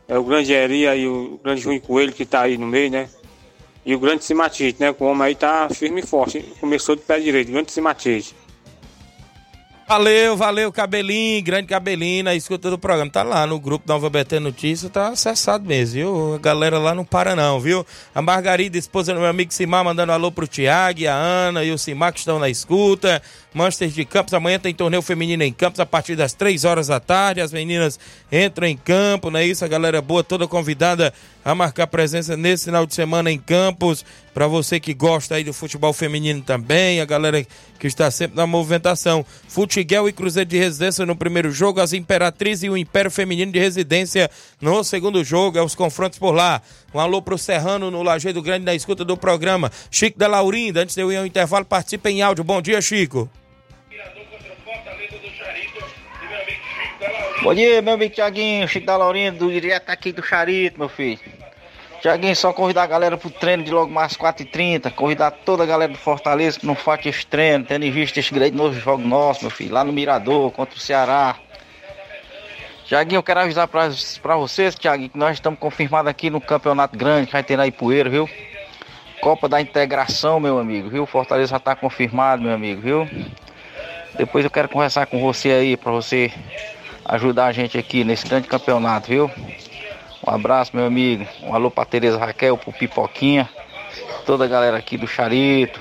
É o grande Eri aí, o grande Juninho Coelho que tá aí no meio, né? E o grande cimatite, né? O homem aí tá firme e forte. Começou de pé direito, grande cimatite. Valeu, valeu, Cabelinho, grande Cabelinho, na escuta do programa. Tá lá no grupo Nova BT Notícias, tá acessado mesmo, viu? A galera lá não para não, viu? A Margarida, esposa do meu amigo Simar, mandando alô pro Tiago, a Ana e o Simar que estão na escuta. Manchester de Campos, amanhã tem torneio feminino em Campos a partir das 3 horas da tarde. As meninas entram em campo, não é isso? A galera boa toda convidada a marcar presença nesse final de semana em Campos. Para você que gosta aí do futebol feminino também, a galera que está sempre na movimentação. Futiguel e Cruzeiro de Residência no primeiro jogo, as Imperatriz e o Império Feminino de Residência no segundo jogo. É os confrontos por lá. Um alô pro Serrano no Lajeado Grande na escuta do programa. Chico da Laurinda, antes de eu ir ao intervalo, participa em áudio. Bom dia, Chico. Bom dia, meu amigo Tiaguinho, Chico da Laurinda, do direto aqui do Charito, meu filho. Tiaguinho, só convidar a galera pro treino de logo mais 4h30, convidar toda a galera do Fortaleza que não falte esse treino, tendo em vista esse grande novo jogo nosso, meu filho, lá no Mirador, contra o Ceará. Tiaguinho, eu quero avisar pra vocês, Tiaguinho, que nós estamos confirmados aqui no Campeonato Grande, que vai ter na Ipueira, viu? Copa da Integração, meu amigo, viu? Fortaleza já tá confirmado, meu amigo, viu? Depois eu quero conversar com você aí, pra você ajudar a gente aqui nesse grande campeonato, viu? Um abraço, meu amigo. Um alô pra Tereza Raquel, pro Pipoquinha, toda a galera aqui do Charito.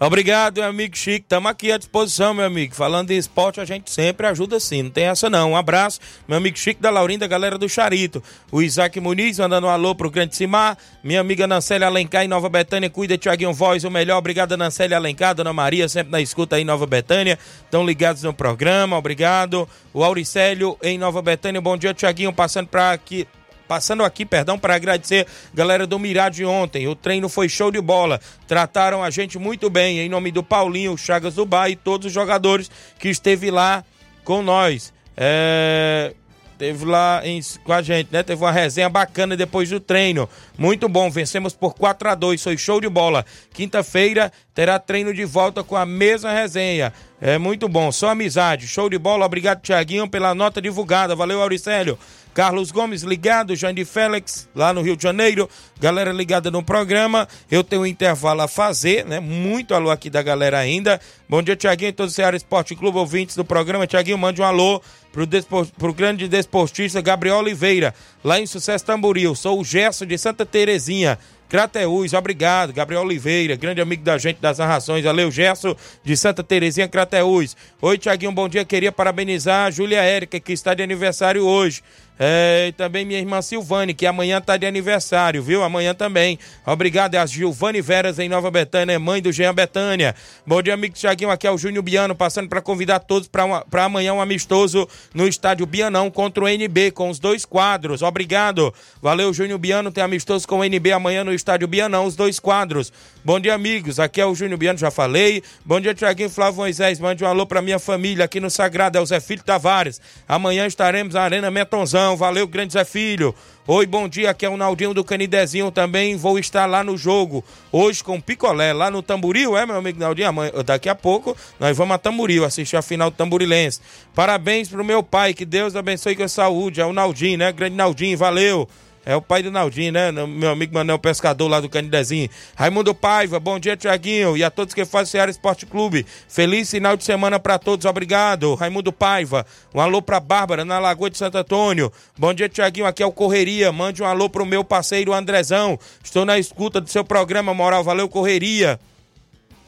Obrigado, meu amigo Chico. Estamos aqui à disposição, meu amigo. Falando de esporte, a gente sempre ajuda sim. Não tem essa não. Um abraço, meu amigo Chico da Laurinda, galera do Charito. O Isaac Muniz mandando um alô pro Grande Simar. Minha amiga Nancélia Alencar em Nova Betânia. Cuida, Tiaguinho Voz, o melhor. Obrigado, Nancélia Alencar. Dona Maria, sempre na escuta aí em Nova Betânia. Estão ligados no programa. Obrigado. O Auricélio em Nova Betânia. Bom dia, Tiaguinho. Passando para aqui Passando aqui, perdão, para agradecer galera do Mirá de ontem. O treino foi show de bola. Trataram a gente muito bem. Em nome do Paulinho, Chagas do e todos os jogadores que esteve lá com nós. É, Teve lá em, com a gente, né? Teve uma resenha bacana depois do treino. Muito bom, vencemos por 4 a 2 foi show de bola. Quinta-feira terá treino de volta com a mesma resenha. É muito bom, só amizade. Show de bola, obrigado, Tiaguinho, pela nota divulgada. Valeu, Auricélio. Carlos Gomes ligado, Jandy Félix, lá no Rio de Janeiro. Galera ligada no programa. Eu tenho um intervalo a fazer, né? Muito alô aqui da galera ainda. Bom dia, Tiaguinho, todo o Ceará Esporte Clube, ouvintes do programa. Tiaguinho, mande um alô pro, despo, pro grande desportista Gabriel Oliveira, lá em Sucesso Tamboril. Sou o Gerson de Santa Terezinha. Crateús, obrigado. Gabriel Oliveira, grande amigo da gente das narrações. Valeu, Gerson de Santa Terezinha, Crateús. Oi, Tiaguinho, bom dia. Queria parabenizar a Júlia Érica, que está de aniversário hoje. É, e também minha irmã Silvane, que amanhã tá de aniversário, viu? Amanhã também. Obrigado, é a Gilvane Veras em Nova Betânia, mãe do Jean Betânia. Bom dia, amigo Tiaguinho. Aqui é o Júnior Biano, passando para convidar todos para amanhã um amistoso no estádio Bianão contra o NB, com os dois quadros. Obrigado. Valeu, Júnior Biano. Tem amistoso com o NB amanhã no estádio Bianão, os dois quadros. Bom dia, amigos. Aqui é o Júnior Biano, já falei. Bom dia, Tiaguinho Flávio Moisés. Mande um alô para minha família aqui no Sagrado, é o Zé Filho Tavares. Amanhã estaremos na Arena Metonzão. Valeu, grande Zé Filho. Oi, bom dia, aqui é o Naldinho do Canidezinho também, vou estar lá no jogo, hoje com Picolé, lá no Tamburil, é meu amigo Naldinho? Amanhã, daqui a pouco nós vamos a Tamburil, assistir a final do Tamburilense. Parabéns pro meu pai, que Deus abençoe com a saúde, é o Naldinho, né? Grande Naldinho, valeu. É o pai do Naldinho, né? Meu amigo Manel Pescador lá do Canidezinho. Raimundo Paiva, bom dia, Tiaguinho. E a todos que fazem o Ceará Esporte Clube. Feliz final de semana para todos, obrigado. Raimundo Paiva. Um alô pra Bárbara, na Lagoa de Santo Antônio. Bom dia, Tiaguinho. Aqui é o Correria. Mande um alô pro meu parceiro Andrezão. Estou na escuta do seu programa, moral. Valeu, Correria.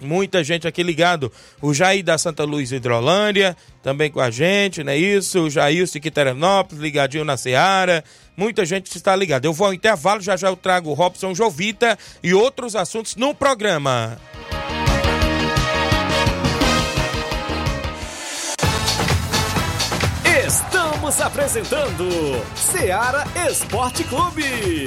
Muita gente aqui ligado. O Jair da Santa Luz Hidrolândia, também com a gente, não é isso? O Jair de Quiteranópolis, ligadinho na Seara. Muita gente está ligada. Eu vou ao intervalo, já já eu trago Robson Jovita e outros assuntos no programa. Estamos apresentando Seara Esporte Clube.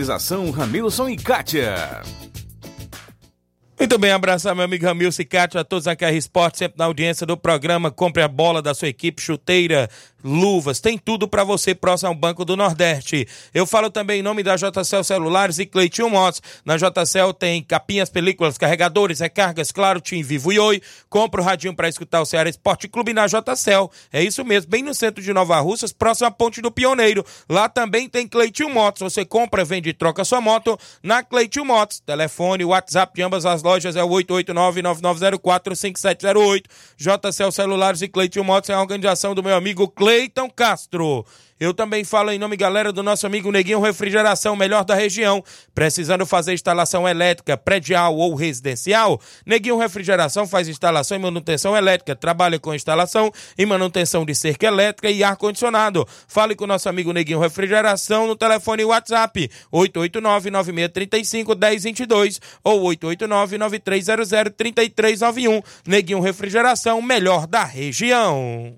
Ramilson e Kátia. Muito bem, abraçar meu amigo Ramilson e Cátia, a todos aqui a Esporte, sempre na audiência do programa. Compre a bola da sua equipe, chuteira, luvas, tem tudo para você próximo ao Banco do Nordeste. Eu falo também em nome da JCL Celulares e Cleitinho Motos. Na JCL tem capinhas, películas, carregadores, recargas, claro, Tim Vivo e Oi. Compra o radinho para escutar o Ceará Esporte Clube na JCL. É isso mesmo, bem no centro de Nova Russas, próximo à Ponte do Pioneiro. Lá também tem Cleitinho Motos. Você compra, vende e troca sua moto na Cleitinho Motos. Telefone, WhatsApp de ambas as lojas é o 889-9904-5708. JCL Celulares e Cleitinho Motos é a organização do meu amigo Cleiton Castro. Eu também falo em nome, galera, do nosso amigo Neguinho Refrigeração, melhor da região. Precisando fazer instalação elétrica, predial ou residencial? Neguinho Refrigeração faz instalação e manutenção elétrica. Trabalha com instalação e manutenção de cerca elétrica e ar-condicionado. Fale com o nosso amigo Neguinho Refrigeração no telefone WhatsApp 889-9635-1022 ou 889-9300-3391. Neguinho Refrigeração, melhor da região.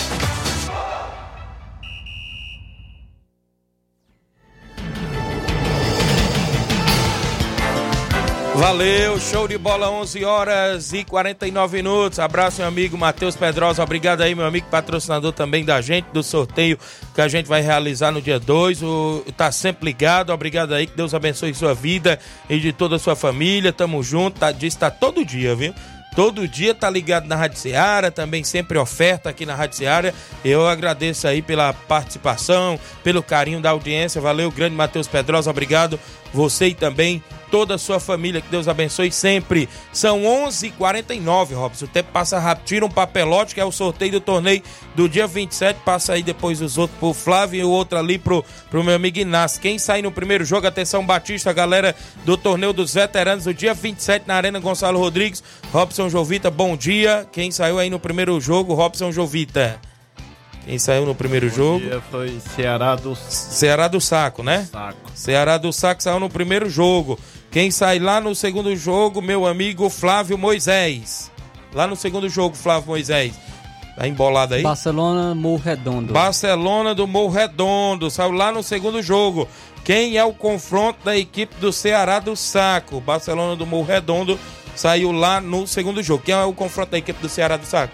Valeu, show de bola, 11 horas e 49 minutos. Abraço, meu amigo Matheus Pedrosa. Obrigado aí, meu amigo patrocinador também da gente, do sorteio que a gente vai realizar no dia 2. O, tá sempre ligado. Obrigado aí, que Deus abençoe sua vida e de toda a sua família. Tamo junto, tá, diz tá todo dia, viu? Todo dia tá ligado na Rádio Seara, também sempre oferta aqui na Rádio Seara. Eu agradeço aí pela participação, pelo carinho da audiência. Valeu, grande Matheus Pedrosa, obrigado. Você e também toda a sua família, que Deus abençoe sempre. São 11 h 49 Robson. O tempo passa rápido. Tira um papelote, que é o sorteio do torneio do dia 27. Passa aí depois os outros pro Flávio e o outro ali pro, pro meu amigo Inácio. Quem sair no primeiro jogo, atenção Batista, galera do torneio dos veteranos, do dia 27 na Arena Gonçalo Rodrigues. Robson Jovita, bom dia. Quem saiu aí no primeiro jogo, Robson Jovita. Quem saiu no primeiro Bom jogo? dia foi Ceará do Ceará do Saco, né? Saco. Ceará do Saco saiu no primeiro jogo. Quem sai lá no segundo jogo, meu amigo Flávio Moisés. Lá no segundo jogo, Flávio Moisés. Tá embolado aí? Barcelona, Morro Redondo. Barcelona do Morro Redondo. Saiu lá no segundo jogo. Quem é o confronto da equipe do Ceará do Saco? Barcelona do Morro Redondo saiu lá no segundo jogo. Quem é o confronto da equipe do Ceará do Saco?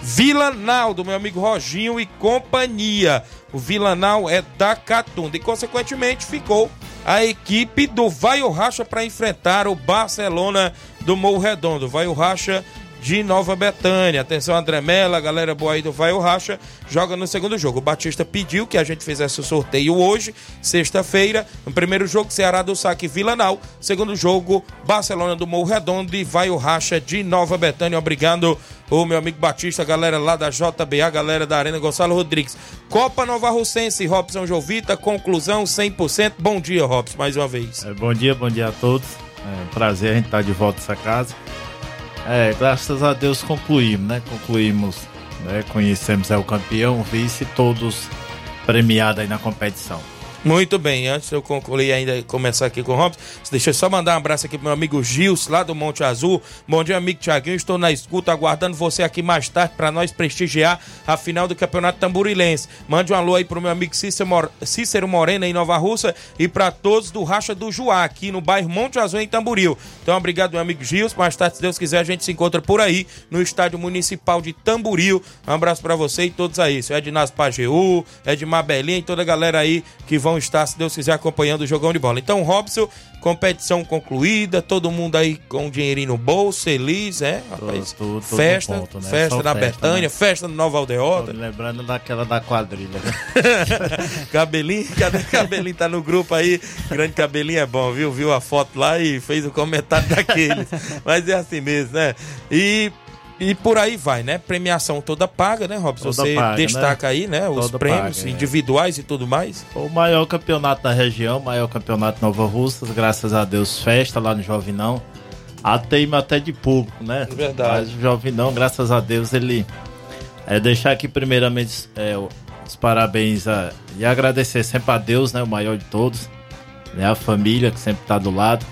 Vilanal, do meu amigo Roginho e companhia. O Vilanal é da Catunda e, consequentemente, ficou a equipe do Vai o Racha para enfrentar o Barcelona do Morro Redondo. Vai o Racha de Nova Betânia. Atenção, André Mela, galera boa aí do Vai o Racha, joga no segundo jogo. O Batista pediu que a gente fizesse o sorteio hoje, sexta-feira. No primeiro jogo, Ceará do Saque Vilanal. Segundo jogo, Barcelona do Morro Redondo e Vai o Racha de Nova Betânia. Obrigado, o meu amigo Batista, galera lá da JBA, galera da Arena Gonçalo Rodrigues. Copa Nova Russense, Robson Jovita, conclusão 100%. Bom dia, Robson, mais uma vez. É, bom dia, bom dia a todos. É um prazer a gente estar de volta nessa casa. É, graças a Deus concluímos, né? Concluímos, né? conhecemos é, o campeão, o vice, todos premiados aí na competição. Muito bem, antes de eu concluir ainda começar aqui com o Robson, deixa eu só mandar um abraço aqui pro meu amigo Gils, lá do Monte Azul. Bom dia, amigo Tiaguinho. Estou na escuta, aguardando você aqui mais tarde para nós prestigiar a final do Campeonato Tamburilense. Mande um alô aí pro meu amigo Cícero, Mor Cícero Morena em Nova Russa e para todos do Racha do Juá, aqui no bairro Monte Azul, em Tamboril. Então, obrigado, meu amigo Gils. Mais tarde, se Deus quiser, a gente se encontra por aí no Estádio Municipal de Tamboril. Um abraço para você e todos aí. Seu Ednas Pajeú, Edmar Belinha e toda a galera aí que vão estar, se Deus quiser, acompanhando o jogão de bola. Então, Robson, competição concluída, todo mundo aí com um dinheirinho no bolso, feliz, é, rapaz? tudo- tudo festa, no ponto, né? festa Só na festa, Betânia, né? festa no Nova Aldeota. Tô lembrando daquela da quadrilha. né? Cabelinho, cadê Cabelinho? Tá no grupo aí. Grande Cabelinho é bom, viu? Viu a foto lá e fez o comentário daquele. Mas é assim mesmo, né? E E por aí vai, né? Premiação toda paga, né, Robson? Toda Você paga, destaca né? aí, né? Os Toda prêmios paga, é. individuais e tudo mais. O maior campeonato da região, o maior campeonato Nova Russas, graças a Deus, festa lá no Jovinão. A teima até de público, né? Verdade. Mas o Jovinão, graças a Deus, ele. É deixar aqui primeiramente é, os parabéns a- e agradecer sempre a Deus, né? O maior de todos, né? A família que sempre tá do lado.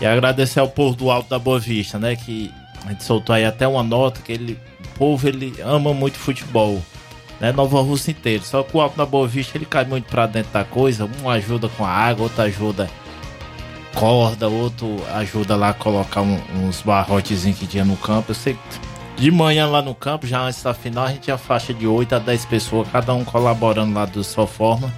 E agradecer ao povo do Alto da Boa Vista, né? Que a gente soltou aí até uma nota que ele, o povo ele ama muito futebol, né? Nova Rússia inteiro. Só que o Alto da Boa Vista ele cai muito pra dentro da coisa. Um ajuda com a água, outro ajuda corda, outro ajuda lá a colocar um- uns barrotezinhos que tinha no campo. Eu sei de manhã lá no campo, já antes da final, a gente tinha faixa de 8 a 10 pessoas, cada um colaborando lá da sua forma.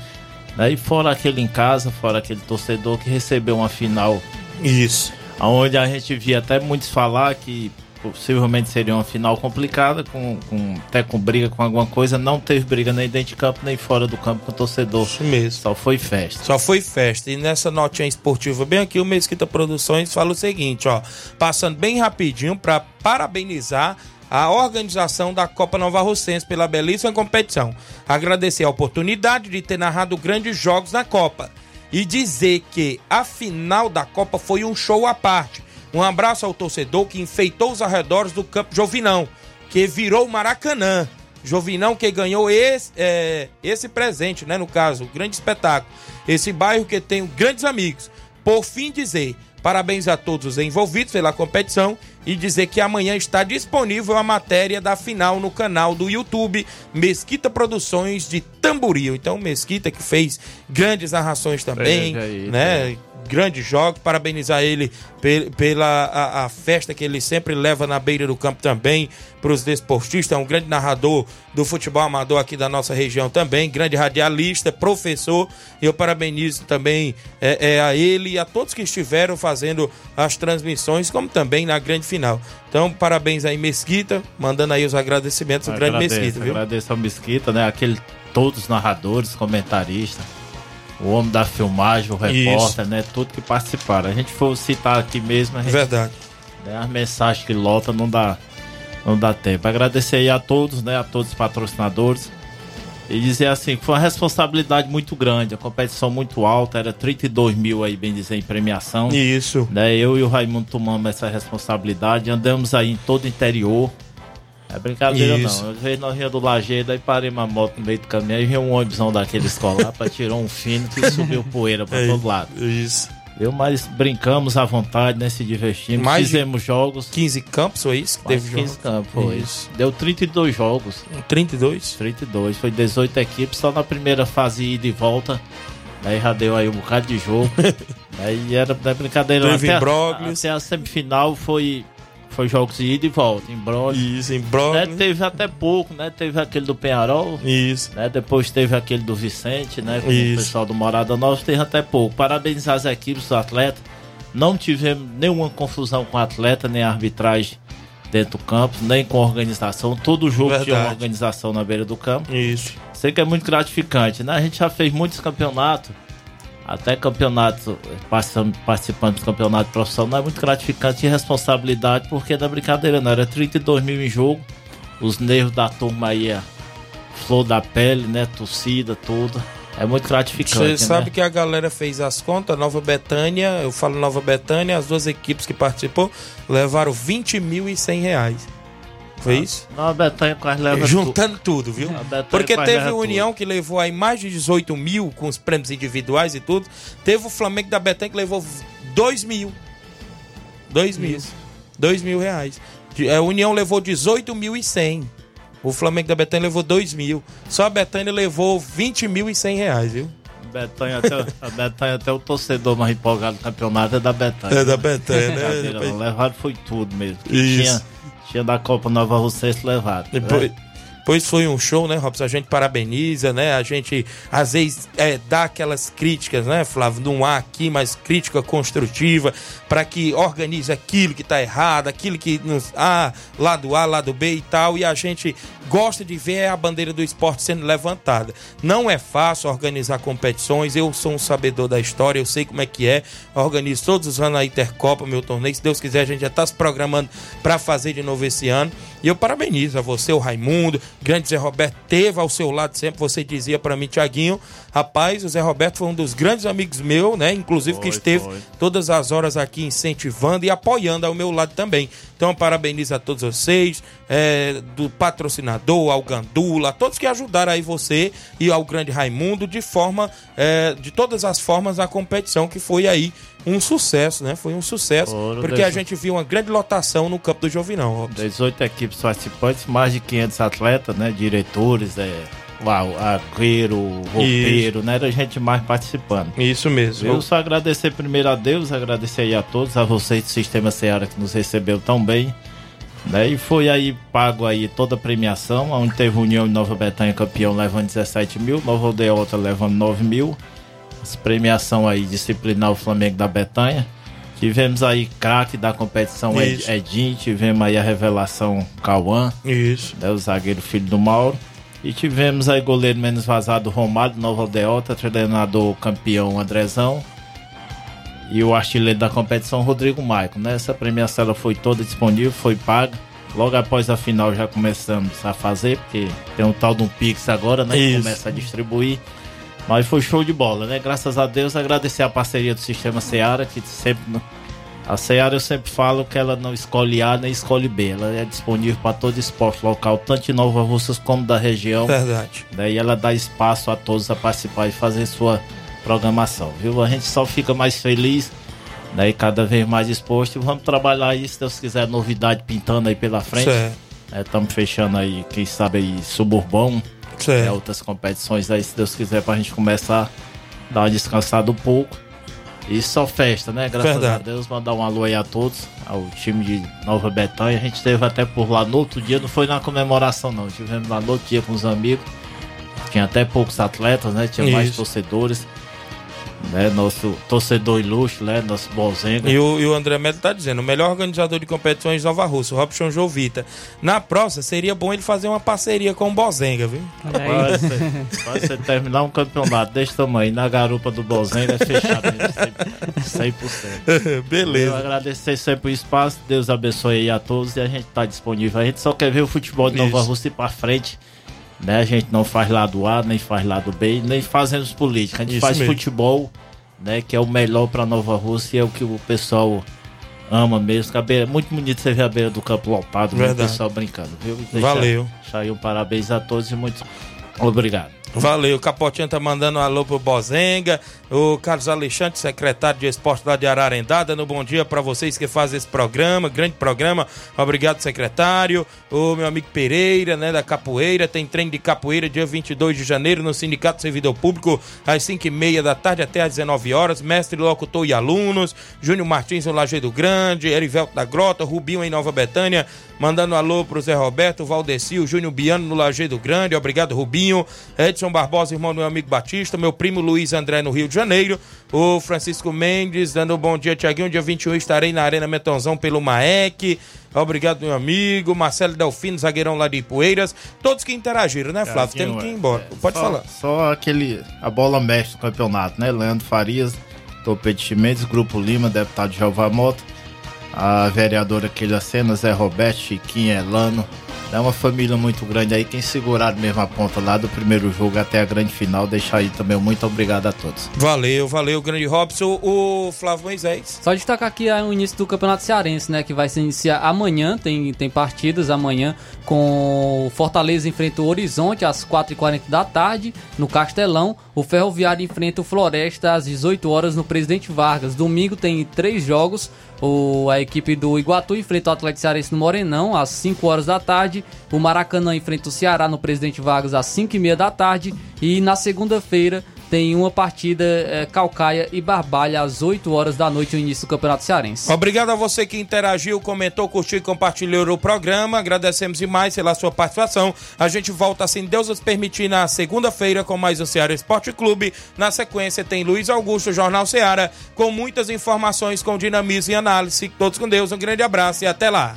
Né? E fora aquele em casa, fora aquele torcedor que recebeu uma final. Isso. Onde a gente via até muitos falar que possivelmente seria uma final complicada, com, com- até com briga com alguma coisa. Não teve briga nem dentro de campo, nem fora do campo com o torcedor. Isso mesmo. Só foi festa. Só foi festa. E nessa notinha esportiva, bem aqui, o Mesquita Produções fala o seguinte, ó. Passando bem rapidinho para parabenizar a organização da Copa Nova Russense pela belíssima competição. Agradecer a oportunidade de ter narrado grandes jogos na Copa. E dizer que a final da Copa foi um show à parte. Um abraço ao torcedor que enfeitou os arredores do Campo Jovinão, que virou Maracanã. Jovinão que ganhou esse, é, esse presente, né? No caso, o grande espetáculo. Esse bairro que tem grandes amigos. Por fim, dizer parabéns a todos os envolvidos pela competição e dizer que amanhã está disponível a matéria da final no canal do YouTube Mesquita Produções de Tamboril. Então, Mesquita que fez grandes narrações também, Teve aí, né? Grandes jogos, parabenizar ele pe- pela a, a festa que ele sempre leva na beira do campo também para os desportistas. É um grande narrador do futebol amador aqui da nossa região também, grande radialista, professor. E eu parabenizo também é, é, a ele e a todos que estiveram fazendo as transmissões, como também na grande final. Então, parabéns aí, Mesquita, mandando aí os agradecimentos ao grande Mesquita, viu? Agradeço ao Mesquita, né? Aquele, todos os narradores, comentaristas, o homem da filmagem, o repórter, né? Tudo que participaram. A gente for citar aqui mesmo, a gente, Verdade. né, as mensagens que lota não dá, não dá tempo. Agradecer aí a todos, né? A todos os patrocinadores. E dizer assim, que foi uma responsabilidade muito grande, a competição muito alta, era 32 mil aí, bem dizer, em premiação. Isso. Né, eu e o Raimundo tomamos essa responsabilidade, andamos aí em todo o interior. É brincadeira Isso. não. Às vezes nós íamos do Lajeado, aí parei uma moto no meio do caminho, aí veio um ônibusão daquele escolar pra tirar um fino que subiu poeira pra É, todo lado. Isso. Eu, mas brincamos à vontade, né? Se divertimos, Mais fizemos jogos. 15 campos, foi isso? que teve 15 jogo? campos, foi. Isso. Deu 32 jogos. 32? 32. Foi 18 equipes, só na primeira fase ida e volta. Aí já deu aí um bocado de jogo. aí era não é brincadeira. Teve até, a- até a semifinal foi, foi jogos de ida e volta. Imbróglio. Isso, imbróglio. Né, teve até pouco, né? Teve aquele do Penharol. Isso. Né? Depois teve aquele do Vicente, né? Com Isso. o pessoal do Morada Nova. Teve até pouco. Parabenizar as equipes, os atletas. Não tivemos nenhuma confusão com o atleta, nem a arbitragem dentro do campo, nem com a organização. Todo jogo tinha Verdade. uma organização na beira do campo. Isso. Sei que é muito gratificante, né? A gente já fez muitos campeonatos, até campeonatos, participando, de campeonato profissional, é muito gratificante e responsabilidade, porque da brincadeira não, era 32 mil em jogo, os nervos da turma aí, a flor da pele, né? Torcida, tudo. É muito gratificante. Você né? sabe que a galera fez as contas, Nova Betânia, eu falo Nova Betânia, as duas equipes que participou levaram 20 mil e 100 reais. Foi isso? Não, a Betanha quase leva Juntando tudo, viu? A Betânia Porque teve o União que levou aí mais de 18 mil com os prêmios individuais e tudo. Teve o Flamengo da Betânia que levou 2 mil. 2 mil. 2 mil reais. A União levou 18 mil e 100. O Flamengo da Betânia levou 2 mil. Só a Betânia levou 20 mil e 100 reais, viu? Betanha até, a Betanha até o torcedor mais empolgado do campeonato é da Betanha. É da Betânia, né? Não. Levaram foi tudo mesmo. Que Isso. Tinha, tinha da Copa Nova Russense levado. Depois? Depois foi um show, né, Robson? A gente parabeniza, né? A gente, às vezes, é, dá aquelas críticas, né, Flávio? Não há aqui, mas crítica construtiva para que organize aquilo que tá errado, aquilo que nos. Ah, lado A, lado B e tal. E a gente gosta de ver a bandeira do esporte sendo levantada. Não é fácil organizar competições. Eu sou um sabedor da história, eu sei como é que é. Organizo todos os anos a Intercopa, meu torneio. Se Deus quiser, a gente já está se programando para fazer de novo esse ano. E eu parabenizo a você, o Raimundo, grande Zé Roberto, teve ao seu lado sempre, você dizia para mim, Tiaguinho, rapaz, o Zé Roberto foi um dos grandes amigos meus, né? Inclusive que esteve foi. todas as horas aqui incentivando e apoiando ao meu lado também. Então, parabenizo a todos vocês, é, do patrocinador, ao Gandula, a todos que ajudaram aí você e ao grande Raimundo de forma, é, de todas as formas, a competição que foi aí um sucesso, né? Foi um sucesso, porque a gente viu uma grande lotação no campo do Jovinão. Robson. 18 equipes participantes, mais de 500 atletas, né? Diretores, é, uau, arqueiro, roupeiro, né? Era gente mais participando. Isso mesmo. Eu só agradecer primeiro a Deus, agradecer aí a todos, a vocês do Sistema Seara que nos recebeu tão bem. Né? E foi aí pago aí toda a premiação, onde teve União e Nova Betânia campeão levando 17 mil, Nova Aldeota levando 9 mil. As premiação aí disciplinar o Flamengo da Betânia. Tivemos aí craque da competição Ed-. Edinho, tivemos aí a revelação Cauã. Isso. Né, o zagueiro filho do Mauro. E tivemos aí goleiro menos vazado Romário, Nova Aldeota, treinador campeão Andrezão. E o artilheiro da competição Rodrigo Maico. Né? Essa premiação ela foi toda disponível, foi paga. Logo após a final já começamos a fazer, porque tem um tal de um Pix agora, né? Que Isso. começa a distribuir. Mas foi show de bola, né? Graças a Deus, agradecer a parceria do Sistema Seara, que sempre. A Seara eu sempre falo que ela não escolhe A nem escolhe B. Ela é disponível para todo esporte local, tanto de Nova Russas como da região. Verdade. Daí ela dá espaço a todos a participar e fazer sua programação, viu? A gente só fica mais feliz, daí cada vez mais exposto. E vamos trabalhar aí, se Deus quiser, novidade pintando aí pela frente. Estamos fechando aí, quem sabe aí, suburbão. Certo. né, outras competições aí, se Deus quiser, pra gente começar a dar uma descansada um pouco. E só festa, né? Graças Verdade. a Deus, mandar um alô aí a todos, ao time de Nova Betânia. A gente esteve até por lá no outro dia, não foi na comemoração não, tivemos lá no outro dia com os amigos. Tinha até poucos atletas, né? Tinha mais Isso. torcedores. Né? Nosso torcedor ilustre, né? Nosso Bolzenga. E o, e o André Melo tá dizendo, o melhor organizador de competições de Nova Rússia, o Robson Jovita. Na próxima, seria bom ele fazer uma parceria com o Bozenga, viu? Pode ser, pode ser terminar um campeonato desse tamanho na garupa do Bolzenga é fechado né? 100%. 100%. Beleza. Eu agradecer sempre o espaço, Deus abençoe aí a todos e a gente tá disponível. A gente só quer ver o futebol de Nova Isso. Rússia ir pra frente. Né? A gente não faz lado A, nem faz lado B, nem fazemos política. A gente Isso faz mesmo. futebol, né? Que é o melhor pra Nova Rússia e é o que o pessoal ama mesmo. que a beira- muito bonito você ver a beira do campo lotado, né? o pessoal brincando, viu? Valeu. Deixar aí um parabéns a todos e muito obrigado. Valeu, o Capotinha tá mandando um alô pro Bozenga, o Carlos Alexandre, secretário de esporte lá de Ararendá, dando um bom dia pra vocês que fazem esse programa, grande programa, obrigado secretário, o meu amigo Pereira, né, da Capoeira, tem treino de capoeira dia 22 de janeiro no Sindicato Servidor Público, às 5 e meia da tarde até às 19 horas, mestre, locutor e alunos, Júnior Martins no Lajeado Grande, Erivelto da Grota, Rubinho em Nova Betânia, mandando um alô pro Zé Roberto, Valdeci, o Júnior Biano no Lajeado Grande, obrigado Rubinho, Edson Barbosa, irmão do meu amigo Batista, meu primo Luiz André no Rio de Janeiro, o Francisco Mendes, dando um bom dia, Tiaguinho, dia 21 estarei na Arena Metonzão pelo Maek, obrigado meu amigo, Marcelo Delfino, zagueirão lá de Ipueiras, todos que interagiram, né Flávio, Tiaguinho, temos que ir é, embora, pode só, falar. Só aquele. A bola mestre do campeonato, né? Leandro Farias, Topete Chimenez, Grupo Lima, deputado Jeová Mota, a vereadora Keila Sena, Zé Roberto, Chiquinho, Elano. É uma família muito grande aí. Quem segurar mesmo a ponta lá do primeiro jogo até a grande final, deixa aí também. Muito obrigado a todos. Valeu, valeu, grande Robson, o Flávio Moisés. Só destacar aqui ah, o início do Campeonato Cearense, né? Que vai se iniciar amanhã, tem, tem partidas amanhã com Fortaleza enfrenta o Horizonte às 4h40 da tarde no Castelão. O Ferroviário enfrenta o Floresta às 18 horas no Presidente Vargas. Domingo tem três jogos. O, a equipe do Iguatu enfrenta o Atlético Cearense no Morenão às 5 horas da tarde. O Maracanã enfrenta o Ceará no Presidente Vargas às 5 e meia da tarde. E na segunda-feira tem uma partida eh, Calcaia e Barbalha às 8 horas da noite, no início do Campeonato Cearense. Obrigado a você que interagiu, comentou, curtiu e compartilhou o programa. Agradecemos demais pela sua participação. A gente volta, assim Deus nos permitir, na segunda-feira com mais um Ceará Esporte Clube. Na sequência tem Luiz Augusto, Jornal Ceará, com muitas informações, com dinamismo e análise. Todos com Deus, um grande abraço e até lá.